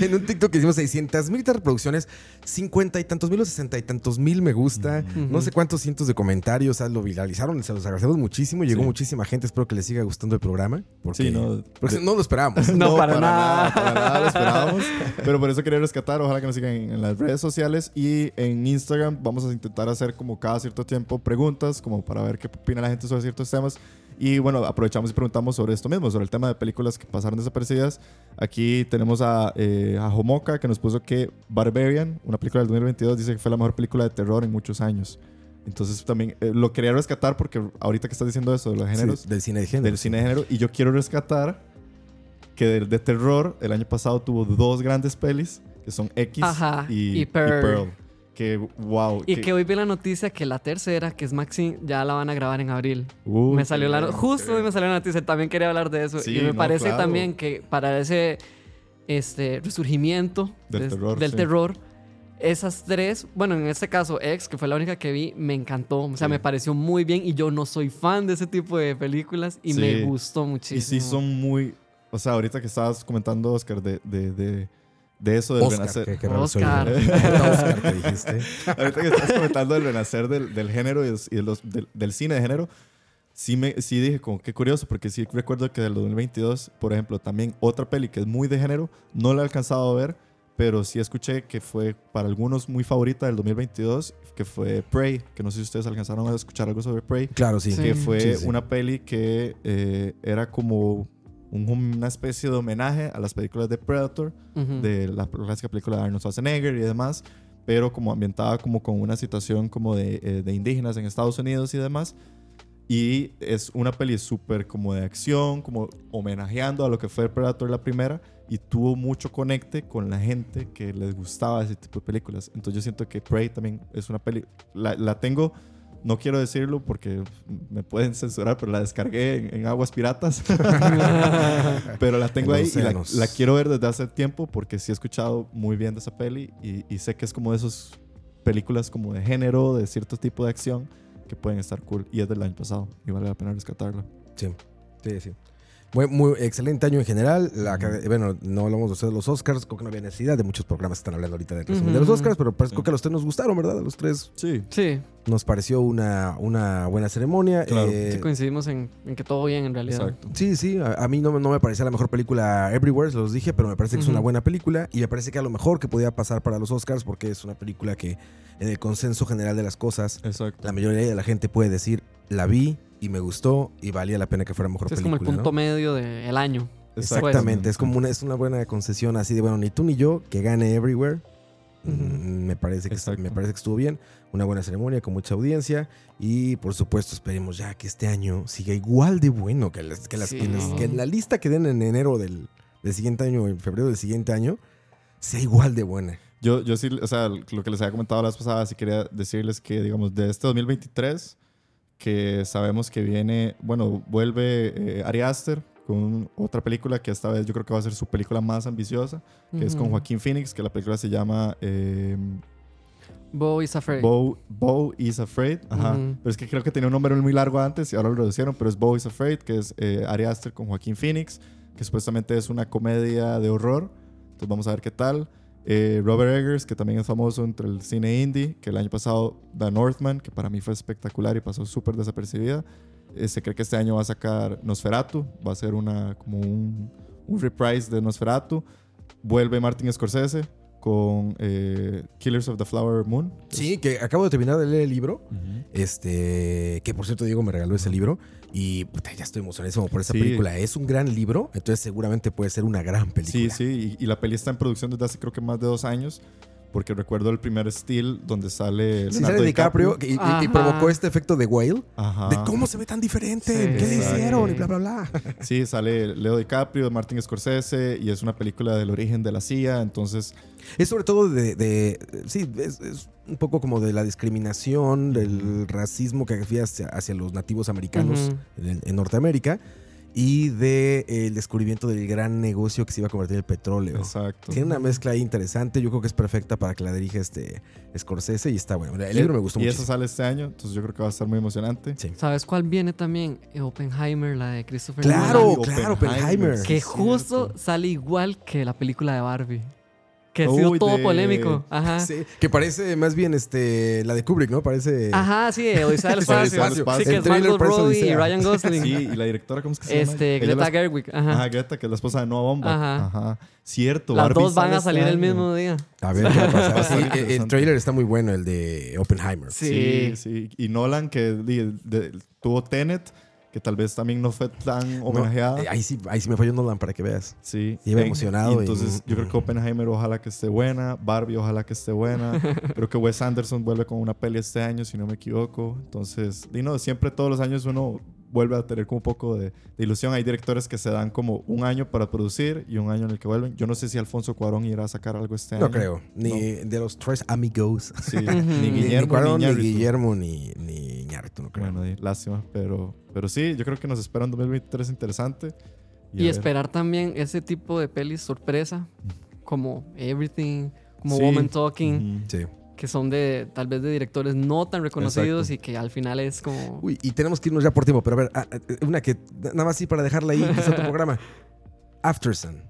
en un TikTok que hicimos 600 mil y tantas reproducciones, 50 y tantos mil o 60 y tantos mil me gusta, no sé cuántos cientos de comentarios, o sea, lo viralizaron, se los agradecemos muchísimo, llegó Sí. muchísima gente, espero que les siga gustando el programa. Porque, Sí, no, porque de- no lo esperábamos. No, para nada. Para nada lo esperábamos. Pero por eso quería rescatar. Ojalá que nos sigan en, en las redes sociales y en Instagram. Vamos a intentar hacer como cada cierto tiempo preguntas, como para ver qué opina la gente sobre ciertos temas. Y bueno, aprovechamos y preguntamos sobre esto mismo, sobre el tema de películas que pasaron desapercibidas. Aquí tenemos a, eh, a Homoka que nos puso que Barbarian, una película del 2022, dice que fue la mejor película de terror en muchos años. Entonces también eh, lo quería rescatar porque ahorita que estás diciendo eso de los géneros, Sí, del cine de género. del cine de género. Y yo quiero rescatar que del de terror, el año pasado tuvo dos grandes pelis, que son X Ajá, y, y Pearl. Que, wow. Y que hoy vi la noticia que la tercera, que es Maxine, ya la van a grabar en abril. Uy, me salió la justo hoy me salió la noticia, también quería hablar de eso. Sí, y me no, parece claro. también que para ese este, resurgimiento Del terror, del sí. terror, esas tres, bueno, en este caso, X, que fue la única que vi, me encantó. O sea, Sí. me pareció muy bien y yo no soy fan de ese tipo de películas y me gustó Y muchísimo. sí son muy... O sea, ahorita que estabas comentando, Oscar, de, de, de, de eso del Oscar, renacer. que, que. Oscar. Oscar que dijiste. ahorita que estás comentando del renacer del, del género y, y de los- del, del cine de género, sí, me, sí dije como qué curioso, porque sí recuerdo que del 2022, por ejemplo, también otra peli que es muy de género, no la he alcanzado a ver, pero sí escuché que fue para algunos muy favorita del 2022, que fue Prey, que no sé si ustedes alcanzaron a escuchar algo sobre Prey, Claro, sí. Sí. que fue Sí, sí. una peli que eh, era como un- una especie de homenaje a las películas de Predator, Ujú. de la clásica película de Arnold Schwarzenegger y demás, pero como ambientada como con una situación como de, eh, de indígenas en Estados Unidos y demás. Y es una peli súper como de acción, como homenajeando a lo que fue Predator la primera y tuvo mucho conecte con la gente que les gustaba ese tipo de películas. Entonces yo siento que Prey también es una peli, la, la tengo, no quiero decirlo porque me pueden censurar, pero la descargué en, en aguas piratas. pero la tengo En ahí y la, quiero ver desde hace tiempo porque sí he escuchado muy bien de esa peli y, y sé que es como de esas películas como de género, de cierto tipo de acción que pueden estar cool. Y es del año pasado y vale la pena rescatarla. Sí, sí, sí. Muy, muy excelente año en general. La, Bueno, no hablamos de los Oscars, creo que no había necesidad de muchos programas que están hablando ahorita del resumen de los. Oscars, pero parece Sí. que a los tres nos gustaron, ¿verdad? A los tres Sí. Sí, nos pareció una, una buena ceremonia. Claro. Eh, sí coincidimos en, en que todo bien en realidad. Exacto. Sí, sí, a, a mí no, me- no me parecía la mejor película Everywhere, se los dije, pero me parece que es una buena película y me parece que a lo mejor que podía pasar para los Oscars porque es una película que en el consenso general de las cosas, Exacto. la mayoría de la gente puede decir, la vi y me gustó y valía la pena que fuera mejor Sí, es como película. el punto ¿no? medio del año. Exactamente, es como una, es una buena concesión así de, bueno, ni tú ni yo, que gane Everywhere. Mm, me, parece que, Exacto. me parece que estuvo bien, una buena ceremonia con mucha audiencia y por supuesto esperemos ya que este año siga igual de bueno que, las, que, las, Sí. que las- que la lista que den en enero del, del siguiente año, en febrero del siguiente año, sea igual de buena. Yo, yo sí, o sea, lo que les había comentado la vez pasada, sí quería decirles que, digamos, de este 2023, que sabemos que viene, bueno, vuelve eh, Ari Aster con otra película que esta vez yo creo que va a ser su película más ambiciosa, que es con. Joaquín Phoenix, que la película se llama eh, Bo is afraid. Bo, Bo is Afraid. Ajá. Pero es que creo que tenía un nombre muy largo antes y ahora lo reducieron, pero es Bo is Afraid, que es eh, Ari Aster con Joaquín Phoenix, que supuestamente es una comedia de horror. Entonces vamos a ver qué tal. Eh, Robert Eggers, que también es famoso entre el cine indie, que el año pasado The Northman, que para mí fue espectacular y pasó súper desapercibida. Eh, se cree que este año va a sacar Nosferatu, va a ser una, como un, un reprise de Nosferatu. Vuelve Martin Scorsese con eh, Killers of the Flower Moon. Sí, que acabo de terminar de leer el libro. Este, que por cierto, Diego me regaló ese libro. Y puta, ya estoy emocionadísimo por esa Sí. película. Es un gran libro, entonces seguramente puede ser una gran película. Sí, sí, y, y la peli está en producción desde hace creo que más de dos años, porque recuerdo el primer Steel donde sale Sí, Leonardo sale DiCaprio, y, y- y Ajá. provocó este efecto de Whale. Ajá. De cómo se ve tan diferente, Sí. qué le Exacto. hicieron y bla, bla, bla. Sí, sale Leo DiCaprio, Martin Scorsese, y es una película del origen de la CIA, entonces... Es sobre todo de, de- sí, es, es un poco como de la discriminación, del racismo que había hacia, hacia los nativos americanos en, en Norteamérica y del descubrimiento del gran negocio que se iba a convertir en el petróleo. Exacto. Tiene una mezcla ahí interesante, yo creo que es perfecta para que la dirija este Scorsese y está bueno. El libro me gustó Y mucho. eso sale este año, entonces yo creo que va a estar muy emocionante. Sí. ¿Sabes cuál viene también? Eh, Oppenheimer, la de Christopher Claro, Nolan. claro, Oppenheimer. Que justo sale igual que la película de Barbie. Que ha sido Uy, todo de- polémico. Ajá. Sí, que parece más bien este la de Kubrick, ¿no? Parece Ajá, sí, de Odisea del Sí, Odisea Espacio. Sí, que El es trailer Margot parece Robbie y Odisea. Ryan Gosling. Sí, y la directora, ¿cómo es que se llama? Este, Ella Greta las- Gerwig. Ajá, Ajá. Greta, que es la esposa de Noah Baumbach. Ajá. Ajá. Cierto. Las Barbie dos van sale a este salir el año. mismo día. A ver qué va a pasar. Sí, el- el, interesante. trailer está muy bueno, el de Oppenheimer. Sí. Sí, sí. Y Nolan, que di- de- tuvo Tenet, que tal vez también no fue tan No, homenajeada. eh, ahí, sí, ahí sí me falló Nolan para que veas. Sí. Iba En- emocionado y y- entonces yo creo que Oppenheimer ojalá que esté buena. Barbie ojalá que esté buena. creo que Wes Anderson vuelve con una peli este año, si no me equivoco. Entonces, y no, siempre todos los años uno vuelve a tener como un poco de, de ilusión. Hay directores que se dan como un año para producir y un año en el que vuelven. Yo no sé si Alfonso Cuarón irá a sacar algo este año. No creo. Ni de los tres amigos. Sí, ni Ni, ni Guillermo Cuarón, ni ni. Guillermo, ni, ni Iñárritu, no creo. Bueno, lástima, pero, pero sí, yo creo que nos espera un 2023 interesante. Y, ver. esperar también ese tipo de pelis sorpresa, como Everything, como Sí. Woman Talking, Ujú. Sí. que son de tal vez de directores no tan reconocidos Exacto. y que al final es como... Uy, y tenemos que irnos ya por tiempo, pero a ver, una que nada más sí para dejarla ahí, que es otro programa. Aftersun.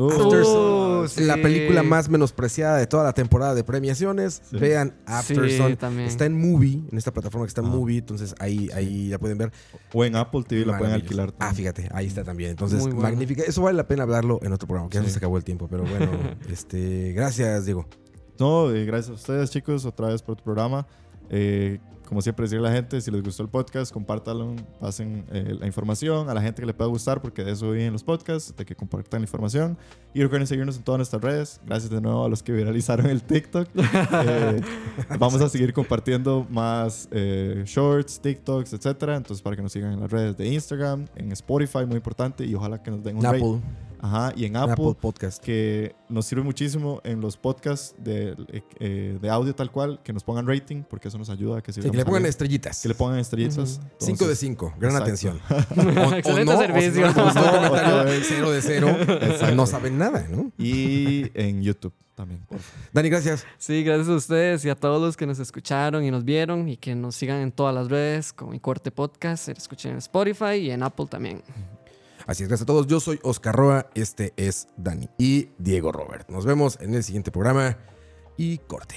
Uh, Oh, sí. la película más menospreciada de toda la temporada de premiaciones. Sí. Vean. Sí, también. Está en Movie, en esta plataforma que está en Ah. Movie, entonces ahí, ahí la pueden ver. O en Apple TV la pueden alquilar. Ah, fíjate, ahí está también. Entonces, magnífica. Eso vale la pena hablarlo en otro programa, que ya se acabó el tiempo. Pero bueno, este, gracias, Diego. No, eh, gracias a ustedes, chicos, otra vez por tu programa. Eh, como siempre, decirle a la gente, si les gustó el podcast, compártanlo, pasen eh, la información a la gente que le pueda gustar, porque de eso viven los podcasts, de que compartan la información. Y recuerden seguirnos en todas nuestras redes. Gracias de nuevo a los que viralizaron el TikTok. Eh, vamos a seguir compartiendo más eh, shorts, TikToks, etcétera. Entonces, para que nos sigan en las redes de Instagram, en Spotify, muy importante, y ojalá que nos den un En rate. Ajá, y en Apple, Apple Podcast. que nos sirve muchísimo en los podcasts de, eh, de audio tal cual, que nos pongan rating, porque eso nos ayuda a que, Sí, que le pongan estrellitas. que le pongan estrellitas. 5 de Entonces, 5. Gran exacto. atención. Excelente servicio. O si no les gustó el comentario, Otra vez. 0 de 0. No saben nada, ¿no? Y en YouTube también. Dani, gracias. Sí, gracias a ustedes y a todos los que nos escucharon y nos vieron y que nos sigan en todas las redes como Mi Corte Podcast, se escuchen en Spotify y en Apple también. Así es, gracias a todos. Yo soy Oscar Roa, este es Dani y Diego Robert. Nos vemos en el siguiente programa y corte.